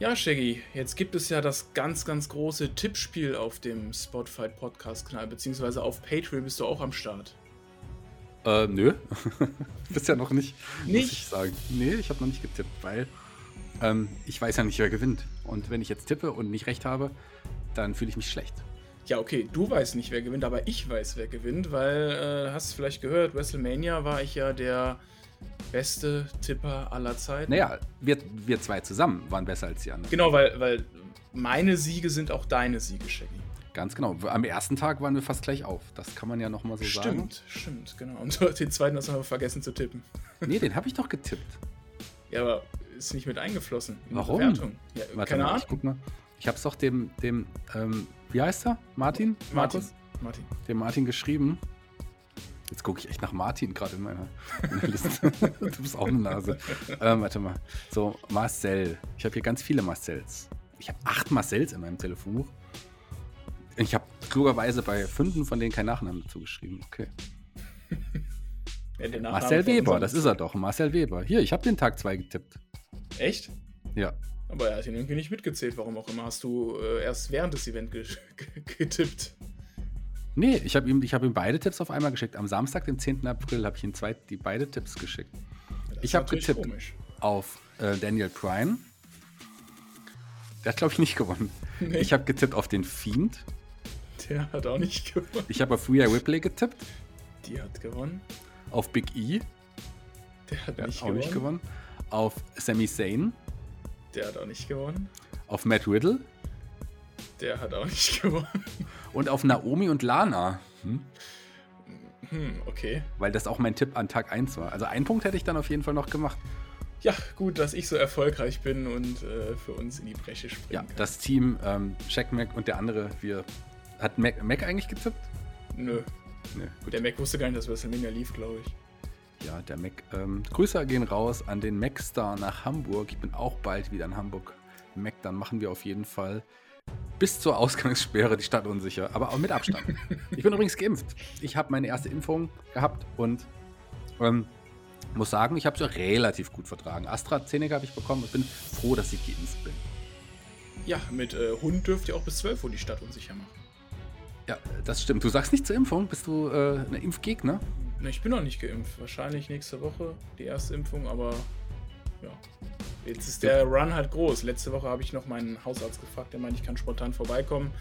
Ja, Shaggy, jetzt gibt es ja das ganz, ganz große Tippspiel auf dem Spotify Podcast-Kanal, beziehungsweise auf Patreon bist du auch am Start. Äh, nö. Bisher noch nicht, Nicht? muss ich sagen. Nee, ich habe noch nicht getippt, weil ähm, ich weiß ja nicht, wer gewinnt. Und wenn ich jetzt tippe und nicht recht habe, dann fühle ich mich schlecht. Ja, okay, du weißt nicht, wer gewinnt, aber ich weiß, wer gewinnt, weil, äh, hast du vielleicht gehört, WrestleMania war ich ja der beste Tipper aller Zeiten. Naja, wir, wir zwei zusammen waren besser als die anderen. Genau, weil, weil meine Siege sind auch deine Siege, Shaggy. Ganz genau. Am ersten Tag waren wir fast gleich auf. Das kann man ja nochmal so sagen. Stimmt, stimmt, genau. Und den zweiten hast du aber vergessen zu tippen. Nee, den habe ich doch getippt. Ja, aber ist nicht mit eingeflossen. Warum? Ja, Warte keine Ahnung. ich guck mal. Ich habe es doch dem, dem ähm, wie heißt er? Martin? Martin. Markus? Martin. Dem Martin geschrieben. Jetzt gucke ich echt nach Martin gerade in meiner, in Liste. du bist auch eine Nase. Ähm, warte mal. So, Marcel. Ich habe hier ganz viele Marcells. Ich habe acht Marcells in meinem Telefonbuch. Ich habe klugerweise bei fünf von denen keinen Nachnamen dazu geschrieben. Okay. Ja, Marcel Weber, das ist er doch. Marcel Weber. Hier, ich habe den Tag 2 getippt. Echt? Ja. Aber er hat ihn irgendwie nicht mitgezählt. Warum auch immer hast du äh, erst während des Events ge ge getippt? Nee, ich habe ihm, ich hab ihm beide Tipps auf einmal geschickt. Am Samstag, den 10. April, habe ich ihm zwei, die beide Tipps geschickt. Das Ich ist hab natürlich getippt. Komisch. Auf äh, Daniel Bryan. Der hat, glaube ich, nicht gewonnen. Nee. Ich habe getippt auf den Fiend. Der hat auch nicht gewonnen. Ich habe auf Rhea Ripley getippt. Die hat gewonnen. Auf Big E. Der hat Der nicht, hat auch gewonnen. nicht gewonnen. Auf Sami Zayn. Der hat auch nicht gewonnen. Auf Matt Riddle. Der hat auch nicht gewonnen. Und auf Naomi und Lana. Hm? Hm, okay. Weil das auch mein Tipp an Tag 1 war. Also einen Punkt hätte ich dann auf jeden Fall noch gemacht. Ja, gut, dass ich so erfolgreich bin und äh, für uns in die Bresche springen Ja, kann. das Team, ähm, Shaq Mac und der andere, wir. Hat Mac, Mac eigentlich getippt? Nö. Nee, gut. Der Mac wusste gar nicht, dass WrestleMania lief, glaube ich. Ja, der Mac. Ähm, Grüße gehen raus an den Mac-Star nach Hamburg. Ich bin auch bald wieder in Hamburg. Mac, dann machen wir auf jeden Fall bis zur Ausgangssperre die Stadt unsicher, aber auch mit Abstand. ich bin übrigens geimpft. Ich habe meine erste Impfung gehabt und ähm, muss sagen, ich habe es ja relativ gut vertragen. AstraZeneca habe ich bekommen und bin froh, dass ich geimpft bin. Ja, mit äh, Hund dürft ihr auch bis 12 Uhr die Stadt unsicher machen. Ja, das stimmt. Du sagst nicht zur Impfung. Bist du äh, ein Impfgegner? Ne, ich bin noch nicht geimpft. Wahrscheinlich nächste Woche die erste Impfung, aber ja. Jetzt ist der Run halt groß. Letzte Woche habe ich noch meinen Hausarzt gefragt, der meinte, ich kann spontan vorbeikommen.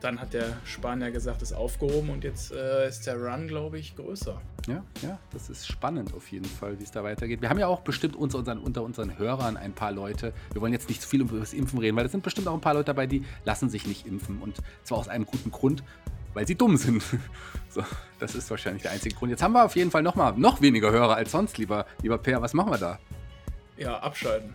Dann hat der Spanier gesagt, ist aufgehoben und jetzt äh, ist der Run, glaube ich, größer. Ja, ja, das ist spannend auf jeden Fall, wie es da weitergeht. Wir haben ja auch bestimmt unter unseren, unter unseren Hörern ein paar Leute. Wir wollen jetzt nicht zu viel über das Impfen reden, weil es sind bestimmt auch ein paar Leute dabei, die lassen sich nicht impfen. Und zwar aus einem guten Grund, weil sie dumm sind. So, das ist wahrscheinlich der einzige Grund. Jetzt haben wir auf jeden Fall noch mal noch weniger Hörer als sonst, lieber, lieber Per. Was machen wir da? Ja, abschalten.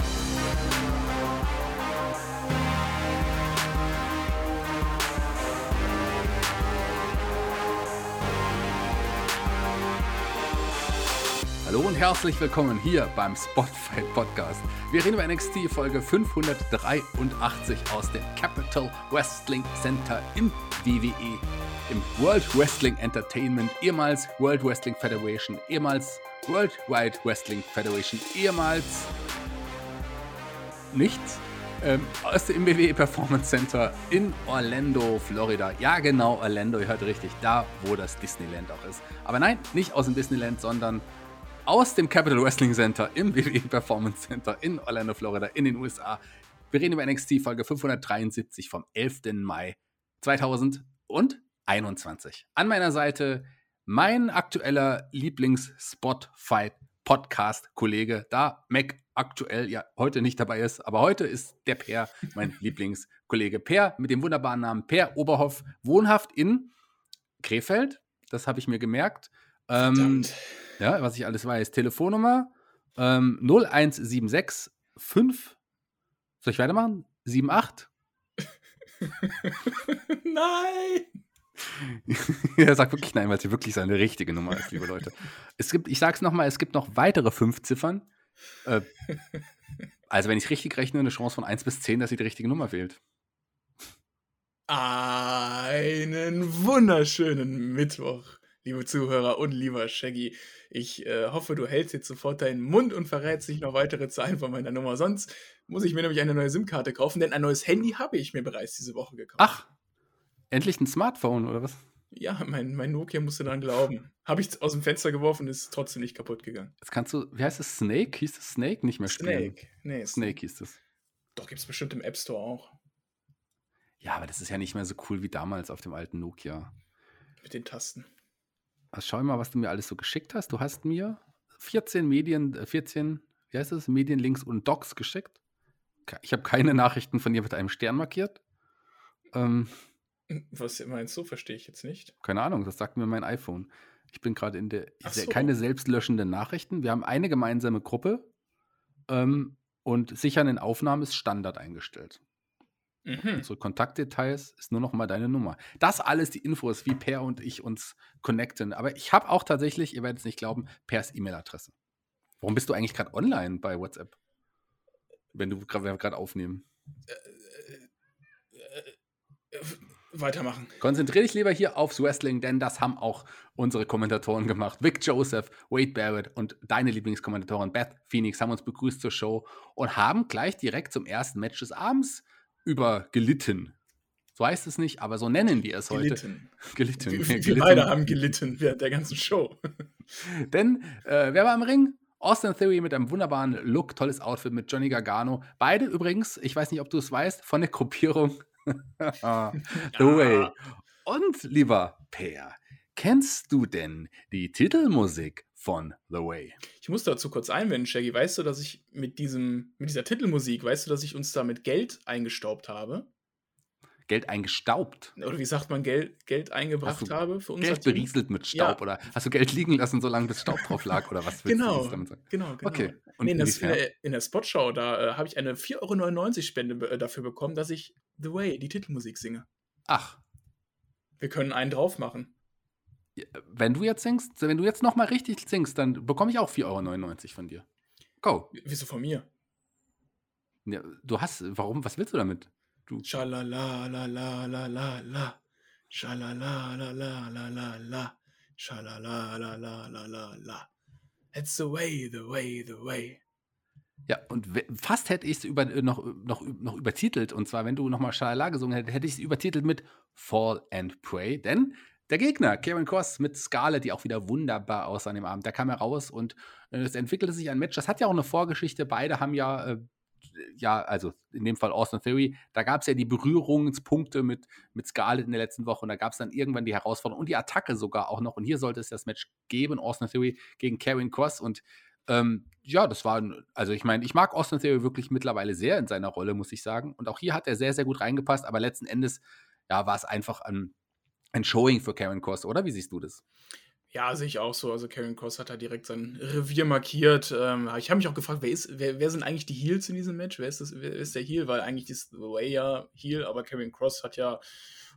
Hallo und herzlich willkommen hier beim Spotfight Podcast. Wir reden über NXT Folge 583 aus dem Capital Wrestling Center im WWE, im World Wrestling Entertainment, ehemals World Wrestling Federation, ehemals World Wide Wrestling Federation, ehemals nichts. Ähm, aus dem WWE Performance Center in Orlando, Florida. Ja, genau, Orlando, ihr hört richtig, da, wo das Disneyland auch ist. Aber nein, nicht aus dem Disneyland, sondern aus dem Capital Wrestling Center im WWE Performance Center in Orlando, Florida, in den USA. Wir reden über NXT Folge 573 vom 11. Mai 2021. An meiner Seite mein aktueller Lieblings-Spotfight-Podcast-Kollege, da Mac aktuell ja heute nicht dabei ist, aber heute ist der Per mein Lieblingskollege. Per mit dem wunderbaren Namen Per Oberhoff, wohnhaft in Krefeld. Das habe ich mir gemerkt. Ähm, ja, was ich alles weiß. Telefonnummer ähm, 0176 5. Soll ich weitermachen? 78? Nein! er sagt wirklich nein, weil es wirklich seine richtige Nummer ist, liebe Leute. Es gibt, ich sag's nochmal, es gibt noch weitere fünf Ziffern. Äh, Also, wenn ich richtig rechne, eine Chance von 1 bis 10, dass sie die richtige Nummer wählt. Einen wunderschönen Mittwoch, liebe Zuhörer und lieber Shaggy. Ich äh, hoffe, du hältst jetzt sofort deinen Mund und verrätst nicht noch weitere Zahlen von meiner Nummer. Sonst muss ich mir nämlich eine neue SIM-Karte kaufen, denn ein neues Handy habe ich mir bereits diese Woche gekauft. Ach, endlich ein Smartphone oder was? Ja, mein, mein Nokia musste daran glauben. Habe ich aus dem Fenster geworfen, ist trotzdem nicht kaputt gegangen. Jetzt kannst du, wie heißt es, Snake? Hieß es Snake? Nicht mehr spielen. Snake. Nee, Snake hieß es. Doch, gibt es bestimmt im App Store auch. Ja, aber das ist ja nicht mehr so cool wie damals auf dem alten Nokia. Mit den Tasten. Also schau mal, was du mir alles so geschickt hast. Du hast mir 14 Medien, äh, 14, wie heißt es, Medienlinks und Docs geschickt. Ich habe keine Nachrichten von dir mit einem Stern markiert. Ähm, was meinst du? Verstehe ich jetzt nicht. Keine Ahnung, das sagt mir mein iPhone. Ich bin gerade in der, so. keine selbstlöschenden Nachrichten. Wir haben eine gemeinsame Gruppe ähm, und sichern in Aufnahmen ist Standard eingestellt. Mhm. Unsere Kontaktdetails ist nur noch mal deine Nummer. Das alles die Infos, wie Per und ich uns connecten. Aber ich habe auch tatsächlich, ihr werdet es nicht glauben, Pers E-Mail-Adresse. Warum bist du eigentlich gerade online bei WhatsApp? Wenn du gerade aufnehmen. Äh, äh, äh, weitermachen. Konzentriere dich lieber hier aufs Wrestling, denn das haben auch unsere Kommentatoren gemacht. Vic Joseph, Wade Barrett und deine Lieblingskommentatorin Beth Phoenix haben uns begrüßt zur Show und haben gleich direkt zum ersten Match des Abends über gelitten. So heißt es nicht, aber so nennen die es Gelitten. heute. Gelitten. Wir, gelitten. wir beide haben gelitten während der ganzen Show. Denn äh, wer war im Ring? Austin Theory mit einem wunderbaren Look, tolles Outfit mit Johnny Gargano. Beide übrigens, ich weiß nicht, ob du es weißt, von der Gruppierung The Way. Und lieber Per, kennst du denn die Titelmusik von The Way? Ich muss dazu kurz einwenden, Shaggy. Weißt du, dass ich mit, diesem, mit dieser Titelmusik, weißt du, dass ich uns da mit Geld eingestaubt habe? Geld eingestaubt. Oder wie sagt man, Geld, Geld eingebracht habe für unser Geld berieselt mit Staub Ja. oder hast du Geld liegen lassen, solange bis Staub drauf lag oder was Genau, uns damit sagen? genau, genau. Okay. Und nee, in, das, in, der, in der Spotschau, da äh, habe ich eine 4,99 Euro Spende äh, dafür bekommen, dass ich The Way, die Titelmusik singe. Ach, Wir können einen drauf machen. Wenn du jetzt singst, wenn du jetzt nochmal richtig singst, dann bekomme ich auch 4,99 Euro von dir. Go. Wieso von mir? Ja, du hast, warum, was willst du damit? Du, Schalala la la la la la. Schalala la la la la la. Schalala la la la la la. It's the way, the way, the way. ja, und fast hätte ich es über, äh, noch, noch, noch übertitelt. Und zwar, wenn du nochmal Schalala gesungen hättest, hätte ich es übertitelt mit Fall and Pray. Denn der Gegner, Karen Cross mit Scarlett, die auch wieder wunderbar aussah an dem Abend, der kam heraus und äh, es entwickelte sich ein Match. Das hat ja auch eine Vorgeschichte. Beide haben ja, äh, ja, also in dem Fall Austin Theory, da gab es ja die Berührungspunkte mit, mit Scarlett in der letzten Woche und da gab es dann irgendwann die Herausforderung und die Attacke sogar auch noch. Und hier sollte es das Match geben, Austin Theory gegen Karen Cross und ähm, ja, das war, also ich meine, ich mag Austin Theory wirklich mittlerweile sehr in seiner Rolle, muss ich sagen. Und auch hier hat er sehr, sehr gut reingepasst, aber letzten Endes, ja, war es einfach ein, ein Showing für Karen Cross, oder? Wie siehst du das? Ja, sehe ich auch so. Also Karen Cross hat da direkt sein Revier markiert. Ähm, ich habe mich auch gefragt, wer, ist, wer, wer sind eigentlich die Heels in diesem Match? Wer ist, das, wer ist der Heel? Weil eigentlich ist The Way ja Heel, aber Karen Cross hat ja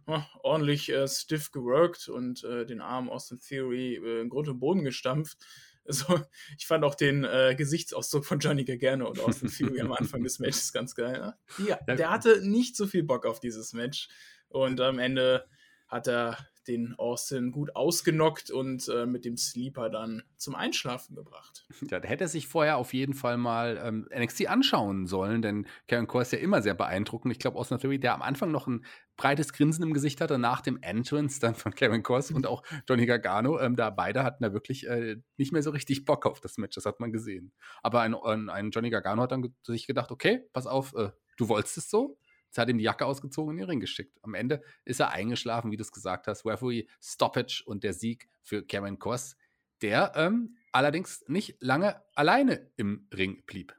äh, ordentlich äh, stiff geworkt und äh, den Arm Austin Theory äh, in Grund und Boden gestampft. Also, ich fand auch den äh, Gesichtsausdruck von Johnny Gargano und Austin Theory am Anfang des Matches ganz geil. Ne? Ja. der hatte nicht so viel Bock auf dieses Match. Und am Ende hat er den Austin gut ausgenockt und äh, mit dem Sleeper dann zum Einschlafen gebracht. Ja, da hätte er sich vorher auf jeden Fall mal ähm, NXT anschauen sollen, denn Karen Cross ist ja immer sehr beeindruckend. Ich glaube, Austin Theory, der am Anfang noch ein breites Grinsen im Gesicht hatte, nach dem Entrance dann von Karen Cross und auch Johnny Gargano, ähm, da beide hatten da wirklich äh, nicht mehr so richtig Bock auf das Match, das hat man gesehen. Aber ein, ein, ein Johnny Gargano hat dann sich gedacht, okay, pass auf, äh, du wolltest es so. Jetzt hat ihm die Jacke ausgezogen und in den Ring geschickt. Am Ende ist er eingeschlafen, wie du es gesagt hast. Referee Stoppage und der Sieg für Karen Cross, der ähm, allerdings nicht lange alleine im Ring blieb.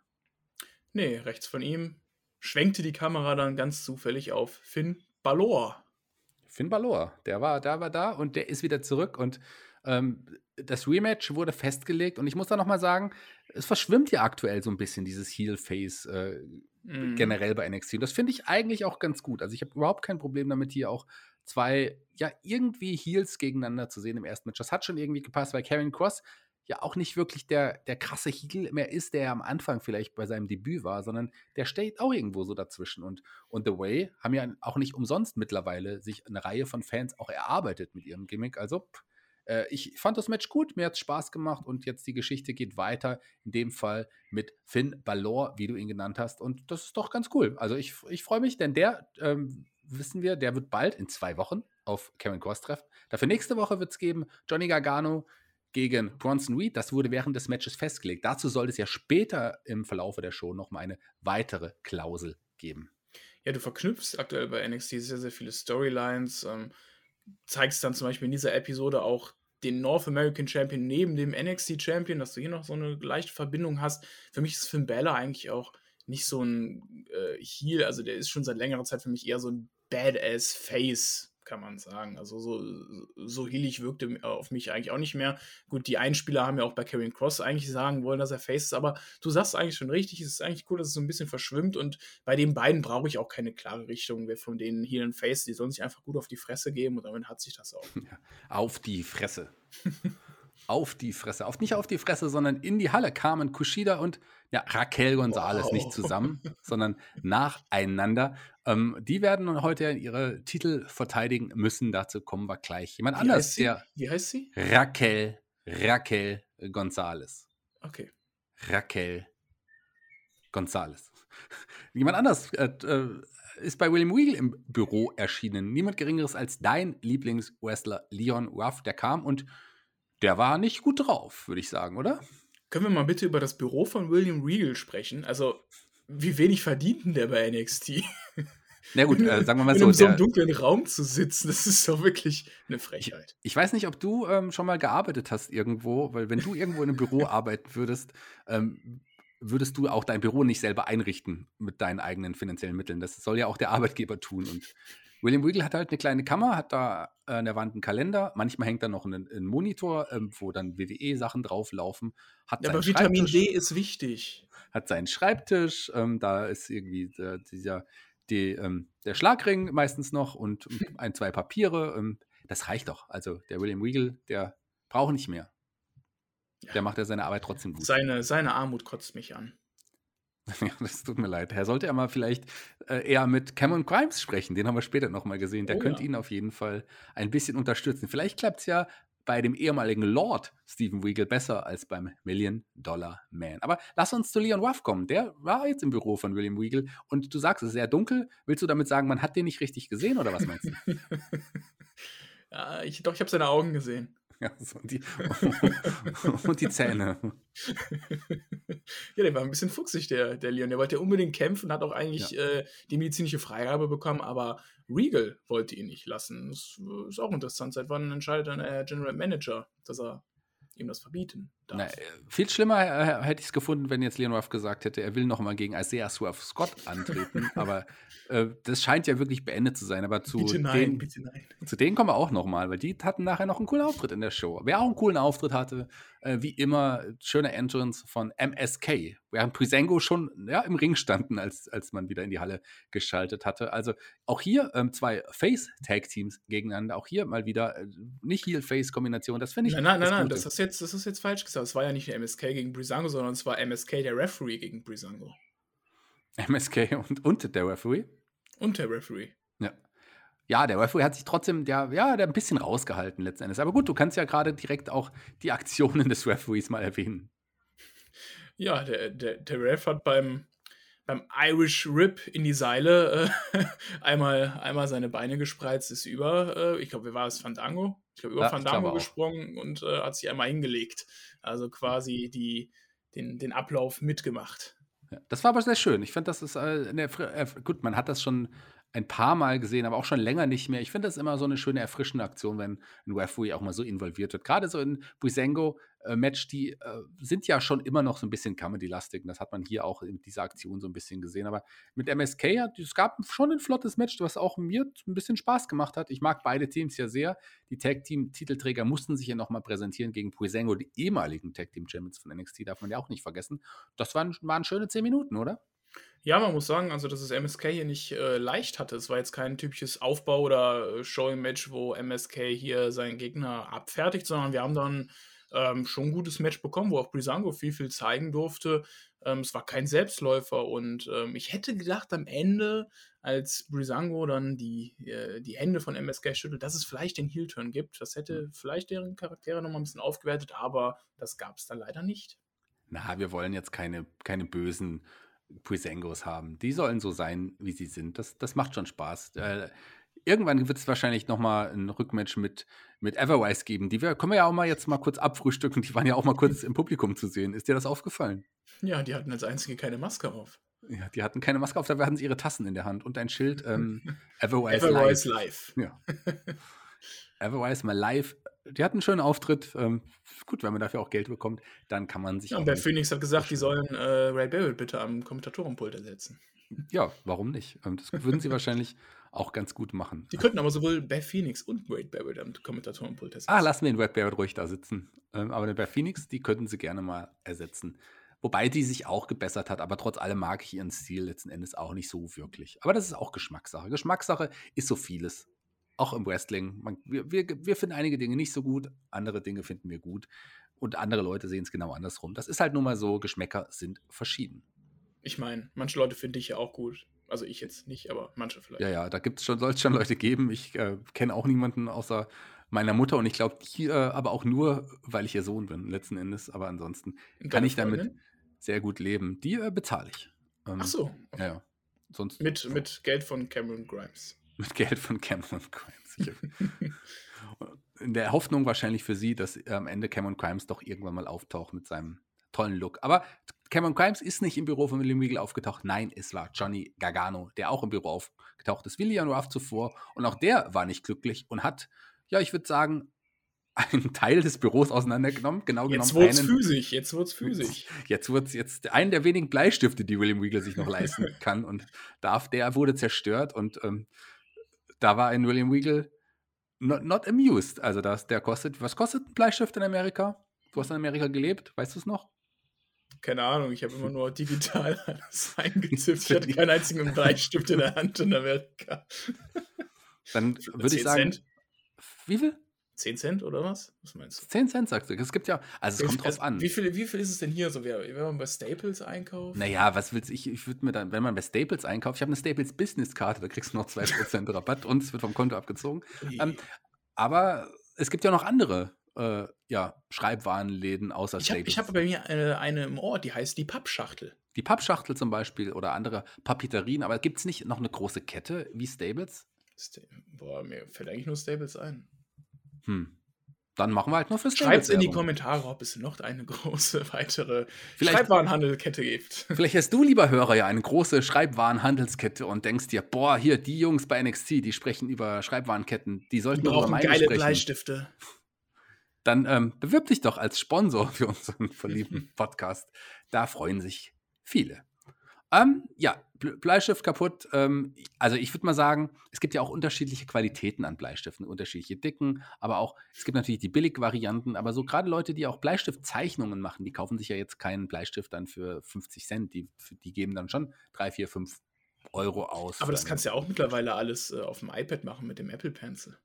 Nee, rechts von ihm schwenkte die Kamera dann ganz zufällig auf Finn Balor. Finn Balor, der war, der war da und der ist wieder zurück und ähm, das Rematch wurde festgelegt und ich muss da nochmal sagen, es verschwimmt ja aktuell so ein bisschen dieses Heel-Face äh, Mhm. generell bei NXT und das finde ich eigentlich auch ganz gut. Also ich habe überhaupt kein Problem damit, hier auch zwei, ja, irgendwie Heels gegeneinander zu sehen im ersten Match. Das hat schon irgendwie gepasst, weil Karen Cross ja auch nicht wirklich der, der krasse Heel mehr ist, der am Anfang vielleicht bei seinem Debüt war, sondern der steht auch irgendwo so dazwischen. Und, und The Way haben ja auch nicht umsonst mittlerweile sich eine Reihe von Fans auch erarbeitet mit ihrem Gimmick. Also pff, äh, ich fand das Match gut, mir hat es Spaß gemacht und jetzt die Geschichte geht weiter, in dem Fall mit Finn Balor, wie du ihn genannt hast. Und das ist doch ganz cool. Also ich, ich freue mich, denn der, ähm, wissen wir, der wird bald in zwei Wochen auf Kevin Cross treffen. Dafür nächste Woche wird es geben Johnny Gargano gegen Bronson Reed. Das wurde während des Matches festgelegt. Dazu soll es ja später im Verlaufe der Show nochmal eine weitere Klausel geben. Ja, du verknüpfst aktuell bei NXT sehr, sehr viele Storylines. Ähm, zeigst dann zum Beispiel in dieser Episode auch den North American Champion neben dem NXT Champion, dass du hier noch so eine leichte Verbindung hast. Für mich ist Finn Balor eigentlich auch nicht so ein äh, Heel, also der ist schon seit längerer Zeit für mich eher so ein Badass Face kann man sagen. Also so, so healig wirkte auf mich eigentlich auch nicht mehr. Gut, die Einspieler haben ja auch bei Karen Cross eigentlich sagen wollen, dass er Face ist, aber du sagst eigentlich schon richtig, es ist eigentlich cool, dass es so ein bisschen verschwimmt und bei den beiden brauche ich auch keine klare Richtung, wer von denen Heal und Face, die sollen sich einfach gut auf die Fresse geben und damit hat sich das auch. Ja, auf die Fresse. auf die Fresse. Auf, nicht auf die Fresse, sondern in die Halle kamen Kushida und ja, Raquel González wow. nicht zusammen, sondern nacheinander. Ähm, die werden heute ihre Titel verteidigen müssen. Dazu kommen wir gleich. Jemand Wie anders, heißt der. Wie heißt sie? Raquel, Raquel González. Okay. Raquel González. Jemand anders äh, äh, ist bei William Regal im Büro erschienen. Niemand Geringeres als dein Lieblingswrestler Leon Ruff. Der kam und der war nicht gut drauf, würde ich sagen, oder? Können wir mal bitte über das Büro von William Regal sprechen? Also, wie wenig verdient denn der bei NXT? Na gut, äh, sagen wir mal in so. In so einem dunklen Raum zu sitzen, das ist doch wirklich eine Frechheit. Ich, ich weiß nicht, ob du ähm, schon mal gearbeitet hast irgendwo, weil wenn du irgendwo in einem Büro arbeiten würdest, ähm, würdest du auch dein Büro nicht selber einrichten mit deinen eigenen finanziellen Mitteln. Das soll ja auch der Arbeitgeber tun. Und William Wiggle hat halt eine kleine Kammer, hat da äh, an der Wand einen Kalender. Manchmal hängt da noch ein, ein Monitor, ähm, wo dann WWE-Sachen drauflaufen. Hat ja, aber Vitamin D ist wichtig. Hat seinen Schreibtisch, ähm, da ist irgendwie äh, dieser, die, ähm, der Schlagring meistens noch und ein, zwei Papiere. Ähm, das reicht doch. Also der William Wiggle, der braucht nicht mehr. Ja. Der macht ja seine Arbeit trotzdem gut. Seine, seine Armut kotzt mich an. Ja, das tut mir leid. Er sollte ja mal vielleicht äh, eher mit Cameron Grimes sprechen. Den haben wir später nochmal gesehen. Der oh, könnte ja. ihn auf jeden Fall ein bisschen unterstützen. Vielleicht klappt es ja bei dem ehemaligen Lord Stephen Weagle besser als beim Million Dollar Man. Aber lass uns zu Leon Ruff kommen. Der war jetzt im Büro von William Weagle und du sagst, es ist sehr dunkel. Willst du damit sagen, man hat den nicht richtig gesehen oder was meinst du? ja, ich, doch, ich habe seine Augen gesehen. Ja, so die, und die Zähne. ja, der war ein bisschen fuchsig, der, der Leon. Der wollte unbedingt kämpfen, hat auch eigentlich ja. äh, die medizinische Freigabe bekommen, aber Regal wollte ihn nicht lassen. Das ist auch interessant. Seit wann entscheidet dann der General Manager, dass er ihm das verbieten. Na, viel schlimmer äh, hätte ich es gefunden, wenn jetzt Leon Ruff gesagt hätte, er will noch mal gegen Isaiah Swerve Scott antreten. aber äh, das scheint ja wirklich beendet zu sein. Aber zu, bitte nein, den, bitte nein. zu denen kommen wir auch noch mal, weil die hatten nachher noch einen coolen Auftritt in der Show. Wer auch einen coolen Auftritt hatte, äh, wie immer, schöner Entrance von MSK. Während Prisengo schon ja, im Ring standen, als, als man wieder in die Halle geschaltet hatte. Also auch hier ähm, zwei Face-Tag-Teams gegeneinander. Auch hier mal wieder äh, nicht Heel-Face-Kombination. Das finde ich. Nein, nein, nein, nein, das ist, jetzt, das ist jetzt falsch gesagt. Es war ja nicht MSK gegen Brisango, sondern es war MSK der Referee gegen Brisango. MSK und, und der Referee? Und der Referee. Ja. Ja, der Referee hat sich trotzdem, der, ja, der ein bisschen rausgehalten letzten Endes. Aber gut, du kannst ja gerade direkt auch die Aktionen des Referees mal erwähnen. Ja, der, der, der Ref hat beim, beim Irish Rip in die Seile äh, einmal, einmal seine Beine gespreizt, ist über, äh, ich glaube, wie war es, Fandango? Ich glaube, über ja, Fandango gesprungen und äh, hat sich einmal hingelegt. Also quasi die, den, den Ablauf mitgemacht. Ja, das war aber sehr schön. Ich finde, das ist äh, eine, äh, gut, man hat das schon ein paar Mal gesehen, aber auch schon länger nicht mehr. Ich finde das immer so eine schöne, erfrischende Aktion, wenn ein Referee auch mal so involviert wird. Gerade so in Buisengo äh, die äh, sind ja schon immer noch so ein bisschen Comedy-lastig. Das hat man hier auch in dieser Aktion so ein bisschen gesehen. Aber mit MSK, hat, es gab schon ein flottes Match, was auch mir ein bisschen Spaß gemacht hat. Ich mag beide Teams ja sehr. Die Tag-Team-Titelträger mussten sich ja nochmal präsentieren gegen Puisengo, die ehemaligen Tag-Team-Champions von NXT, darf man ja auch nicht vergessen. Das waren, waren schöne zehn Minuten, oder? Ja, man muss sagen, also dass es MSK hier nicht äh, leicht hatte. Es war jetzt kein typisches Aufbau- oder äh, Showing-Match, wo MSK hier seinen Gegner abfertigt, sondern wir haben dann ähm, schon ein gutes Match bekommen, wo auch Brisango viel, viel zeigen durfte. Ähm, es war kein Selbstläufer und ähm, ich hätte gedacht am Ende, als Brisango dann die, äh, die Hände von MSK schüttelt, dass es vielleicht den Heel-Turn gibt. Das hätte vielleicht deren Charaktere nochmal ein bisschen aufgewertet, aber das gab es dann leider nicht. Na, wir wollen jetzt keine, keine bösen Brisangos haben. Die sollen so sein, wie sie sind. Das, das macht schon Spaß. Äh, irgendwann wird es wahrscheinlich nochmal ein Rückmatch mit, mit Everwise geben. Die wir, können wir ja auch mal jetzt mal kurz abfrühstücken. Die waren ja auch mal kurz im Publikum zu sehen. Ist dir das aufgefallen? Ja, die hatten als einzige keine Maske auf. Ja, die hatten keine Maske auf, dafür hatten sie ihre Tassen in der Hand und ein Schild ähm, Everwise, Everwise live. live. Ja. Everwise mal live. Die hatten einen schönen Auftritt. Ähm, gut, wenn man dafür auch Geld bekommt, dann kann man sich Ja, auch und der Phoenix hat gesagt, die sollen äh, Ray Barrett bitte am Kommentatorenpult ersetzen. Ja, warum nicht? Ähm, Das würden sie wahrscheinlich auch ganz gut machen. Die könnten aber sowohl Beth Phoenix und Wade Barrett am Kommentatorenpult ersetzen. Ah, lassen wir den Red Barrett ruhig da sitzen. Ähm, aber den bei Phoenix, die könnten sie gerne mal ersetzen. Wobei die sich auch gebessert hat, aber trotz allem mag ich ihren Stil letzten Endes auch nicht so wirklich. Aber das ist auch Geschmackssache. Geschmackssache ist so vieles. Auch im Wrestling. Man, wir, wir, wir finden einige Dinge nicht so gut, andere Dinge finden wir gut. Und andere Leute sehen es genau andersrum. Das ist halt nun mal so, Geschmäcker sind verschieden. Ich meine, manche Leute finde ich ja auch gut. Also ich jetzt nicht, aber manche vielleicht. Ja, ja, da gibt's schon, soll es schon Leute geben. Ich äh, kenne auch niemanden außer meiner Mutter und ich glaube, die äh, aber auch nur, weil ich ihr Sohn bin, letzten Endes. Aber ansonsten kann ich damit Freundin? sehr gut leben. Die äh, bezahle ich. Ähm, Ach so. Ja, ja. Sonst Mit, mit Geld von Cameron Grimes. Mit Geld von Cameron Crimes. In der Hoffnung wahrscheinlich für sie, dass am Ende Cameron Crimes doch irgendwann mal auftaucht mit seinem tollen Look. Aber Cameron Crimes ist nicht im Büro von William Regal aufgetaucht. Nein, es war Johnny Gargano, der auch im Büro aufgetaucht ist, Leon Ruff zuvor. Und auch der war nicht glücklich und hat, ja, ich würde sagen, einen Teil des Büros auseinandergenommen. Genau Jetzt genommen wurde es einen- physisch, jetzt wurde es physisch. Jetzt wird es jetzt einen der wenigen Bleistifte, die William Regal sich noch leisten kann und darf, der wurde zerstört und ähm, da war ein William Regal not, not amused. Also das, der kostet, was kostet ein Bleistift in Amerika? Du hast in Amerika gelebt, weißt du es noch? Keine Ahnung, ich habe immer nur digital alles eingetippt. Ich hatte keinen einzigen Bleistift in der Hand in Amerika. Dann würde ich 10 sagen, Cent? wie viel? 10 Cent oder was? Was meinst du? 10 Cent sagst du. Es gibt ja, also es kommt drauf Also, an. Wie viel, wie viel ist es denn hier so, wenn man bei Staples einkauft? Naja, was willst ich? Ich würde mir dann, wenn man bei Staples einkauft, ich habe eine Staples Business-Karte, da kriegst du noch 2% Rabatt und es wird vom Konto abgezogen. Ähm, aber es gibt ja noch andere äh, ja, Schreibwarenläden außer ich habe Staples. ich hab bei mir äh, eine im Ort, die heißt die Pappschachtel. die Pappschachtel zum Beispiel oder andere Papeterien, aber gibt es nicht noch eine große Kette wie Staples? Sta Boah, mir fällt eigentlich nur Staples ein. Hm. Dann machen wir halt nur für Staples. Schreibt in die. Kommentare, ob es noch eine große weitere Vielleicht- Schreibwarenhandelkette gibt. Vielleicht hast du, lieber Hörer, ja eine große Schreibwarenhandelskette und denkst dir, boah, hier, die Jungs bei NXT, die sprechen über Schreibwarenketten, die Die sollten doch über brauchen meine geile sprechen. Bleistifte. Dann ähm, bewirb dich doch als Sponsor für unseren verliebten Podcast. Da freuen sich viele. Ähm, ja, Ble- Bleistift kaputt. Ähm, also ich würde mal sagen, es gibt ja auch unterschiedliche Qualitäten an Bleistiften, unterschiedliche Dicken, aber auch, es gibt natürlich die Billigvarianten, aber so gerade Leute, die auch Bleistiftzeichnungen machen, die kaufen sich ja jetzt keinen Bleistift dann für 50 Cent, die, die geben dann schon 3, 4, 5 Euro aus. Aber das kannst du ja auch mittlerweile alles äh, auf dem iPad machen mit dem Apple Pencil.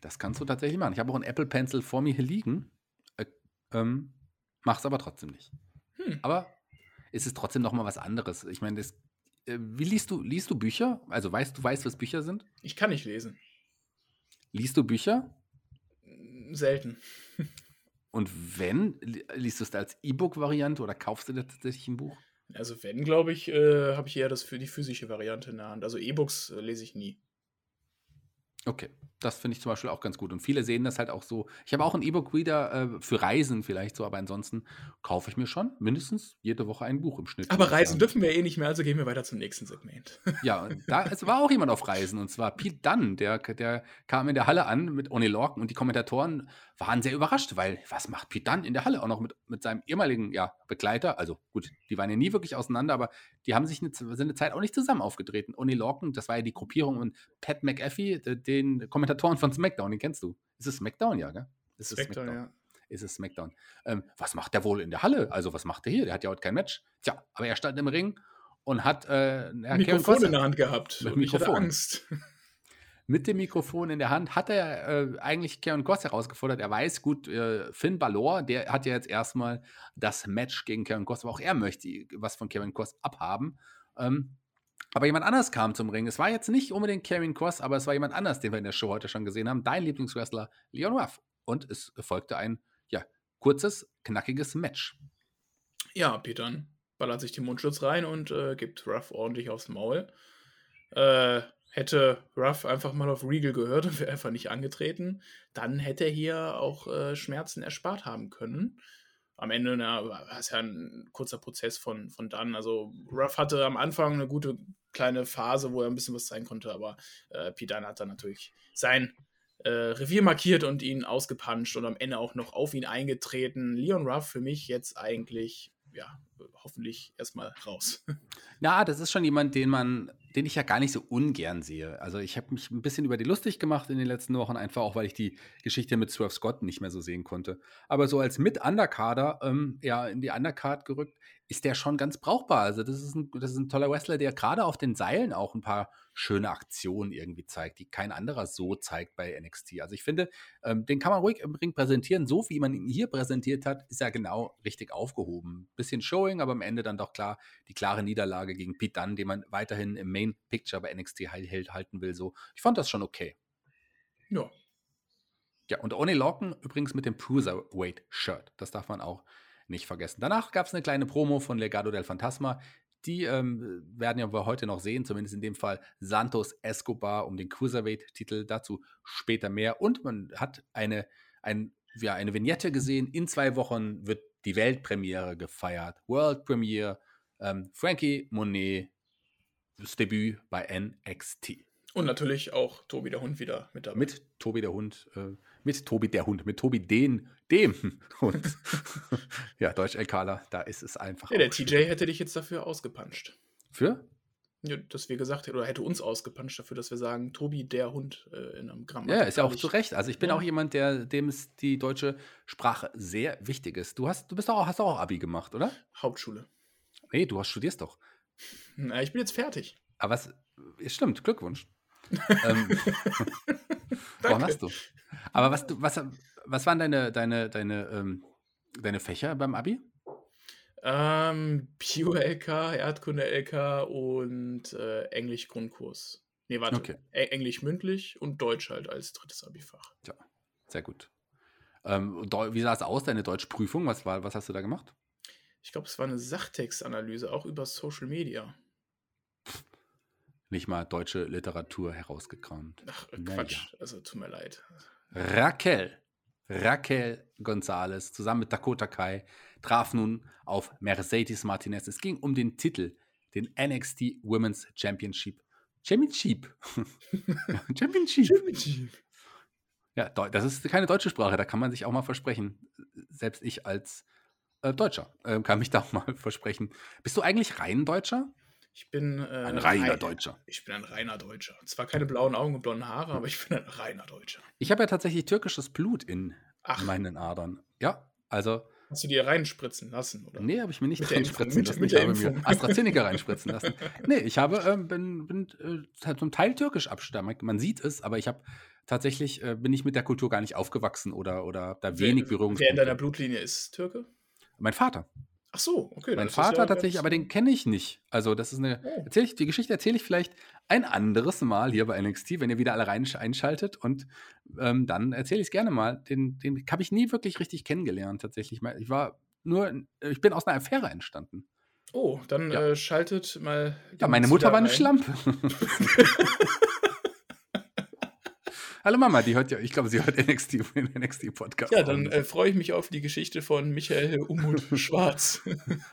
Das kannst du tatsächlich machen. Ich habe auch einen Apple Pencil vor mir hier liegen. Äh, ähm, mach's aber trotzdem nicht. Hm. Aber es ist trotzdem noch mal was anderes. Ich meine, das, äh, wie liest du, liest du Bücher? Also weißt du, weißt, was Bücher sind? Ich kann nicht lesen. Liest du Bücher? Selten. Und wenn, li- liest du es da als E-Book-Variante oder kaufst du dir tatsächlich ein Buch? Also wenn, glaube ich, äh, habe ich eher das für die physische Variante in der Hand. Also E-Books äh, lese ich nie. Okay, das finde ich zum Beispiel auch ganz gut. Und viele sehen das halt auch so. Ich habe auch einen E-Book-Reader äh, für Reisen vielleicht so, aber ansonsten kaufe ich mir schon mindestens jede Woche ein Buch im Schnitt. Aber reisen sagen. dürfen wir eh nicht mehr, also gehen wir weiter zum nächsten Segment. Ja, und da es war auch jemand auf Reisen und zwar Pete Dunn, der, der kam in der Halle an mit Oni Lorcan und die Kommentatoren waren sehr überrascht, weil was macht Pete Dunn in der Halle auch noch mit, mit seinem ehemaligen ja, Begleiter? Also gut, die waren ja nie wirklich auseinander, aber die haben sich eine, sind eine Zeit auch nicht zusammen aufgetreten. Oni Lorcan, das war ja die Gruppierung und Pat McAfee, de- den Kommentatoren von SmackDown, den kennst du. Ist es SmackDown, ja, gell? Ist es Spectre, ja. ist es SmackDown. Ähm, was macht der wohl in der Halle? Also, was macht der hier? Der hat ja heute kein Match. Tja, aber er stand im Ring und hat äh, Kevin Mikrofon in der Hand gehabt. Mit Mikrofon. Angst. mit dem Mikrofon in der Hand hat er äh, eigentlich Karen Cross herausgefordert. Er weiß gut, äh, Finn Balor, der hat ja jetzt erstmal das Match gegen Karen Cross, aber auch er möchte was von Karen Cross abhaben. Ähm, aber jemand anders kam zum Ring. Es war jetzt nicht unbedingt Karen Cross, aber es war jemand anders, den wir in der Show heute schon gesehen haben. Dein Lieblingswrestler, Leon Ruff. Und es folgte ein, ja, kurzes, knackiges Match. Ja, Peter ballert sich den Mundschutz rein und äh, gibt Ruff ordentlich aufs Maul. Äh, hätte Ruff einfach mal auf Regal gehört und wäre einfach nicht angetreten, dann hätte er hier auch äh, Schmerzen erspart haben können. Am Ende war es ja ein kurzer Prozess von, von dann. Also Ruff hatte am Anfang eine gute kleine Phase, wo er ein bisschen was zeigen konnte, aber äh, Dunne hat dann natürlich sein äh, Revier markiert und ihn ausgepanscht und am Ende auch noch auf ihn eingetreten. Leon Ruff für mich jetzt eigentlich, ja, hoffentlich erstmal raus. Na, das ist schon jemand, den man den ich ja gar nicht so ungern sehe. Also ich habe mich ein bisschen über die lustig gemacht in den letzten Wochen, einfach auch, weil ich die Geschichte mit Swerve Scott nicht mehr so sehen konnte. Aber so als Mit-Undercarder, ähm, ja, in die Undercard gerückt, ist der schon ganz brauchbar. Also das ist ein, das ist ein toller Wrestler, der gerade auf den Seilen auch ein paar schöne Aktionen irgendwie zeigt, die kein anderer so zeigt bei NXT. Also ich finde, ähm, den kann man ruhig im Ring präsentieren. So wie man ihn hier präsentiert hat, ist er genau richtig aufgehoben. Bisschen Showing, aber am Ende dann doch klar die klare Niederlage gegen Pete Dunne, den man weiterhin im Main Picture bei NXT halten will. So, ich fand das schon okay. Ja. Ja, und Oni Lorcan übrigens mit dem Cruiserweight-Shirt. Das darf man auch nicht vergessen. Danach gab es eine kleine Promo von Legado del Fantasma. Die ähm, werden ja wir heute noch sehen, zumindest in dem Fall Santos Escobar um den Cruiserweight-Titel. Dazu später mehr. Und man hat eine, ein, ja, eine Vignette gesehen. In zwei Wochen wird die Weltpremiere gefeiert. World Premiere. Ähm, Frankie Monet, das Debüt bei NXT. Und natürlich auch Tobi der Hund wieder mit dabei. Mit Tobi der Hund, äh, mit Tobi der Hund, mit Tobi den, dem Hund. ja, Deutsch-LKler, da ist es einfach. Ja, der TJ schwierig. hätte dich jetzt dafür ausgepanscht. Für? Ja, dass wir gesagt hätten, oder hätte uns ausgepanscht dafür, dass wir sagen, Tobi der Hund äh, in einem Gramm. Ja, ist ja auch zu Recht. Also ich bin ja. auch jemand, der, dem ist die deutsche Sprache sehr wichtig ist. Du hast, du bist auch, hast auch Abi gemacht, oder? Hauptschule. Nee, du hast studierst doch. Na, ich bin jetzt fertig. Aber was, stimmt, Glückwunsch. ähm, warum hast du? Aber was, du, was, was waren deine, deine, deine, ähm, deine Fächer beim Abi? Ähm, Bio-LK, Erdkunde-LK und äh, Englisch-Grundkurs. Nee, warte. Okay. Englisch mündlich und Deutsch halt als drittes Abi-Fach. Ja, sehr gut. Ähm, wie sah es aus, deine Deutschprüfung? Was, war, was hast du da gemacht? Ich glaube, es war eine Sachtextanalyse, auch über Social Media. Nicht mal deutsche Literatur herausgekramt. Ach, äh, Quatsch. Naja. Also, tut mir leid. Raquel, Raquel Gonzalez zusammen mit Dakota Kai traf nun auf Mercedes Martinez. Es ging um den Titel, den NXT Women's Championship. Championship. Championship. Championship. Ja, das ist keine deutsche Sprache, da kann man sich auch mal versprechen. Selbst ich als äh, Deutscher. Äh, kann mich da auch mal versprechen. Bist du eigentlich rein Deutscher? Ich bin äh, ein reiner rein, Deutscher. Ich bin ein reiner Deutscher. Zwar keine blauen Augen und blonden Haare, aber ich bin ein reiner Deutscher. Ich habe ja tatsächlich türkisches Blut in Ach. meinen Adern. Ja, also. Hast du dir reinspritzen lassen, oder? Nee, habe ich mir nicht reinspritzen lassen. Mit, mit ich habe mir AstraZeneca reinspritzen lassen. Nee, ich habe, ähm, bin, bin äh, zum Teil türkisch abstammig. Man sieht es, aber ich habe tatsächlich, äh, bin ich mit der Kultur gar nicht aufgewachsen oder, oder da wenig Berührungspunkte. Wer in deiner Blutlinie ist Türke? Mein Vater. Ach so, okay. Mein Vater ja tatsächlich, aber den kenne ich nicht. Also, das ist eine. Oh. Ich, die Geschichte erzähle ich vielleicht ein anderes Mal hier bei NXT, wenn ihr wieder alle rein einschaltet. Und ähm, dann erzähle ich es gerne mal. Den, den habe ich nie wirklich richtig kennengelernt, tatsächlich. Ich war nur, ich bin aus einer Affäre entstanden. Oh, dann ja. äh, schaltet mal. Ja, meine Mutter war eine Schlampe. Hallo Mama, die hört ja, ich glaube, sie hört NXT, den NXT-Podcast. Ja, dann äh, freue ich mich auf die Geschichte von Michael Umut Schwarz.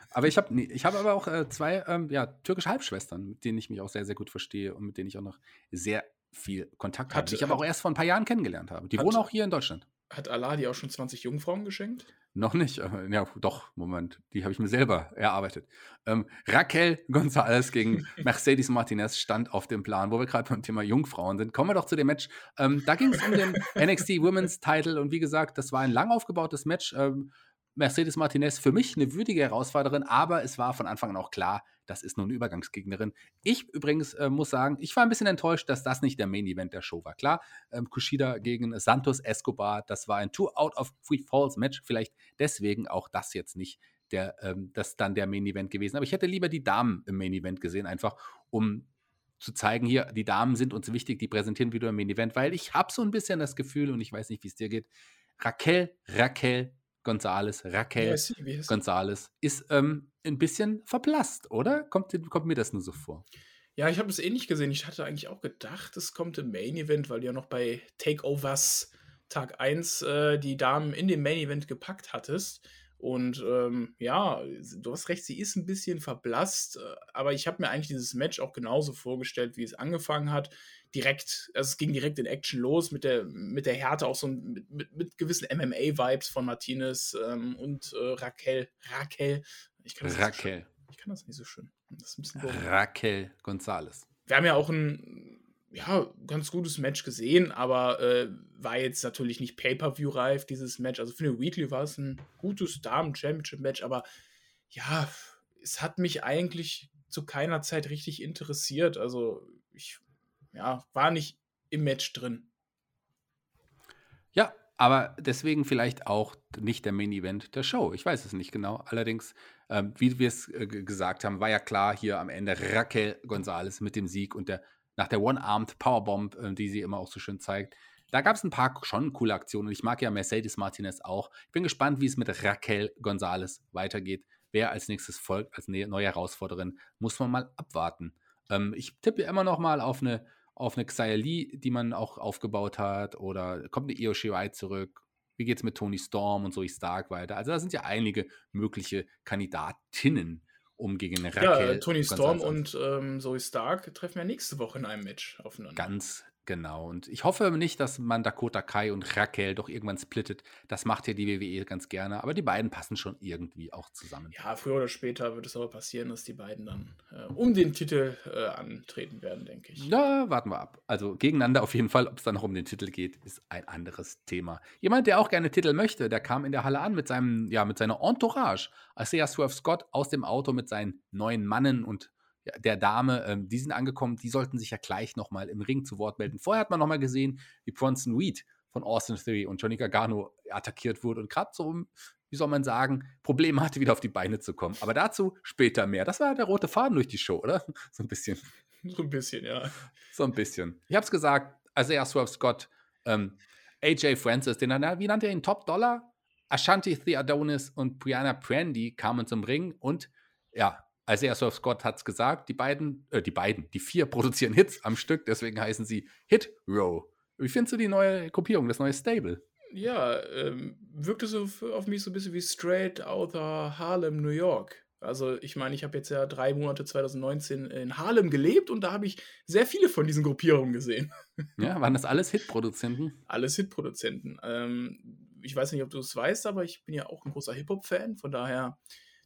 aber ich habe ich hab aber auch äh, zwei ähm, ja, türkische Halbschwestern, mit denen ich mich auch sehr, sehr gut verstehe und mit denen ich auch noch sehr viel Kontakt habe. Die ich aber auch erst vor ein paar Jahren kennengelernt habe. Die hat, wohnen auch hier in Deutschland. Hat Allah dir auch schon 20 Jungfrauen geschenkt? Noch nicht. Ja, doch, Moment. Die habe ich mir selber erarbeitet. Ähm, Raquel González gegen Mercedes Martinez stand auf dem Plan, wo wir gerade beim Thema Jungfrauen sind. Kommen wir doch zu dem Match. Ähm, da ging es um den NXT Women's Title und wie gesagt, das war ein lang aufgebautes Match. Ähm, Mercedes Martinez für mich eine würdige Herausforderin, aber es war von Anfang an auch klar, das ist nur eine Übergangsgegnerin. Ich übrigens äh, muss sagen, ich war ein bisschen enttäuscht, dass das nicht der Main Event der Show war. Klar, ähm, Kushida gegen Santos Escobar, das war ein Two out of Three Falls Match, vielleicht deswegen auch das jetzt nicht der, ähm, das dann der Main Event gewesen. Aber ich hätte lieber die Damen im Main Event gesehen, einfach um zu zeigen, hier, die Damen sind uns wichtig, die präsentieren wieder im Main Event, weil ich habe so ein bisschen das Gefühl, und ich weiß nicht, wie es dir geht, Raquel, Raquel Gonzales, Raquel ja, Gonzales ist ähm, ein bisschen verblasst, oder? Kommt, kommt mir das nur so vor? Ja, ich habe es ähnlich gesehen. Ich hatte eigentlich auch gedacht, es kommt im Main Event, weil du ja noch bei Takeovers Tag 1 äh, die Damen in den Main Event gepackt hattest. Und ähm, ja, du hast recht, sie ist ein bisschen verblasst, äh, aber ich habe mir eigentlich dieses Match auch genauso vorgestellt, wie es angefangen hat. Direkt, also es ging direkt in Action los mit der, mit der Härte, auch so mit, mit, mit gewissen MMA-Vibes von Martinez ähm, und äh, Raquel. Raquel. Ich kann das Raquel. Nicht so ich kann das nicht so schön. Raquel González. Wir haben ja auch ein ja, ganz gutes Match gesehen, aber äh, war jetzt natürlich nicht Pay-Per-View-reif, dieses Match. Also für eine Weekly war es ein gutes Damen-Championship-Match, aber ja, es hat mich eigentlich zu keiner Zeit richtig interessiert. Also ich ja, war nicht im Match drin. Ja, aber deswegen vielleicht auch nicht der Main-Event der Show. Ich weiß es nicht genau. Allerdings, ähm, wie wir es äh, gesagt haben, war ja klar hier am Ende Raquel González mit dem Sieg und der nach der One-Armed Powerbomb, äh, die sie immer auch so schön zeigt. Da gab es ein paar schon coole Aktionen. Ich mag ja Mercedes Martinez auch. Ich bin gespannt, wie es mit Raquel González weitergeht. Wer als nächstes folgt, als ne-, neue Herausforderin, muss man mal abwarten. Ähm, ich tippe immer noch mal auf eine, auf eine Xia Li, die man auch aufgebaut hat. Oder kommt eine Io Shirai zurück? Wie geht es mit Tony Storm und Zoe Stark weiter? Also da sind ja einige mögliche Kandidatinnen um gegen Raquel. Ja, Tony Storm und ähm, Zoe Stark treffen ja nächste Woche in einem Match aufeinander. Ganz Genau. Und ich hoffe nicht, dass man Dakota Kai und Raquel doch irgendwann splittet. Das macht ja die WWE ganz gerne. Aber die beiden passen schon irgendwie auch zusammen. Ja, früher oder später wird es aber passieren, dass die beiden dann äh, um den Titel äh, antreten werden, denke ich. Na, warten wir ab. Also gegeneinander auf jeden Fall. Ob es dann noch um den Titel geht, ist ein anderes Thema. Jemand, der auch gerne Titel möchte, der kam in der Halle an mit seinem, ja, mit seiner Entourage. Isaiah Swerve Scott aus dem Auto mit seinen neuen Mannen und der Dame, ähm, die sind angekommen, die sollten sich ja gleich nochmal im Ring zu Wort melden. Vorher hat man nochmal gesehen, wie Bronson Reed von Austin Theory und Johnny Gargano attackiert wurde und gerade so, wie soll man sagen, Probleme hatte, wieder auf die Beine zu kommen. Aber dazu später mehr. Das war der rote Faden durch die Show, oder? So ein bisschen. So ein bisschen, ja. So ein bisschen. Ich habe es gesagt, Isaiah Swerve Scott, ähm, AJ Francis, den, wie nannte er ihn? Top Dollar? Ashanti Theodonis und Brianna Prandy kamen zum Ring und ja, Isaiah Surf Scott hat es gesagt, die beiden, äh, die beiden, die vier produzieren Hits am Stück, deswegen heißen sie Hit Row. Wie findest du die neue Gruppierung, das neue Stable? Ja, ähm, wirkte so auf mich so ein bisschen wie Straight Outta Harlem, New York. Also ich meine, ich habe jetzt ja drei Monate 2019 in Harlem gelebt und da habe ich sehr viele von diesen Gruppierungen gesehen. Ja, waren das alles Hitproduzenten? Alles Hitproduzenten. Ähm, ich weiß nicht, ob du es weißt, aber ich bin ja auch ein großer Hip-Hop-Fan, von daher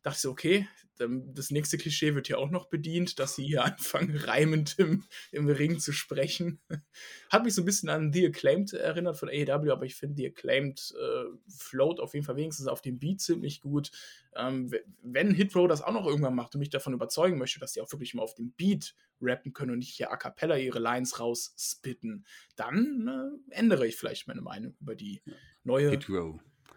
dachte ich so, okay, das nächste Klischee wird hier auch noch bedient, dass sie hier anfangen, reimend im, im Ring zu sprechen. Hat mich so ein bisschen an The Acclaimed erinnert von AEW, aber ich finde The Acclaimed äh, float auf jeden Fall wenigstens auf dem Beat ziemlich gut. Ähm, wenn Hitro das auch noch irgendwann macht und mich davon überzeugen möchte, dass sie auch wirklich mal auf dem Beat rappen können und nicht hier a cappella ihre Lines rausspitten, dann äh, ändere ich vielleicht meine Meinung über die neue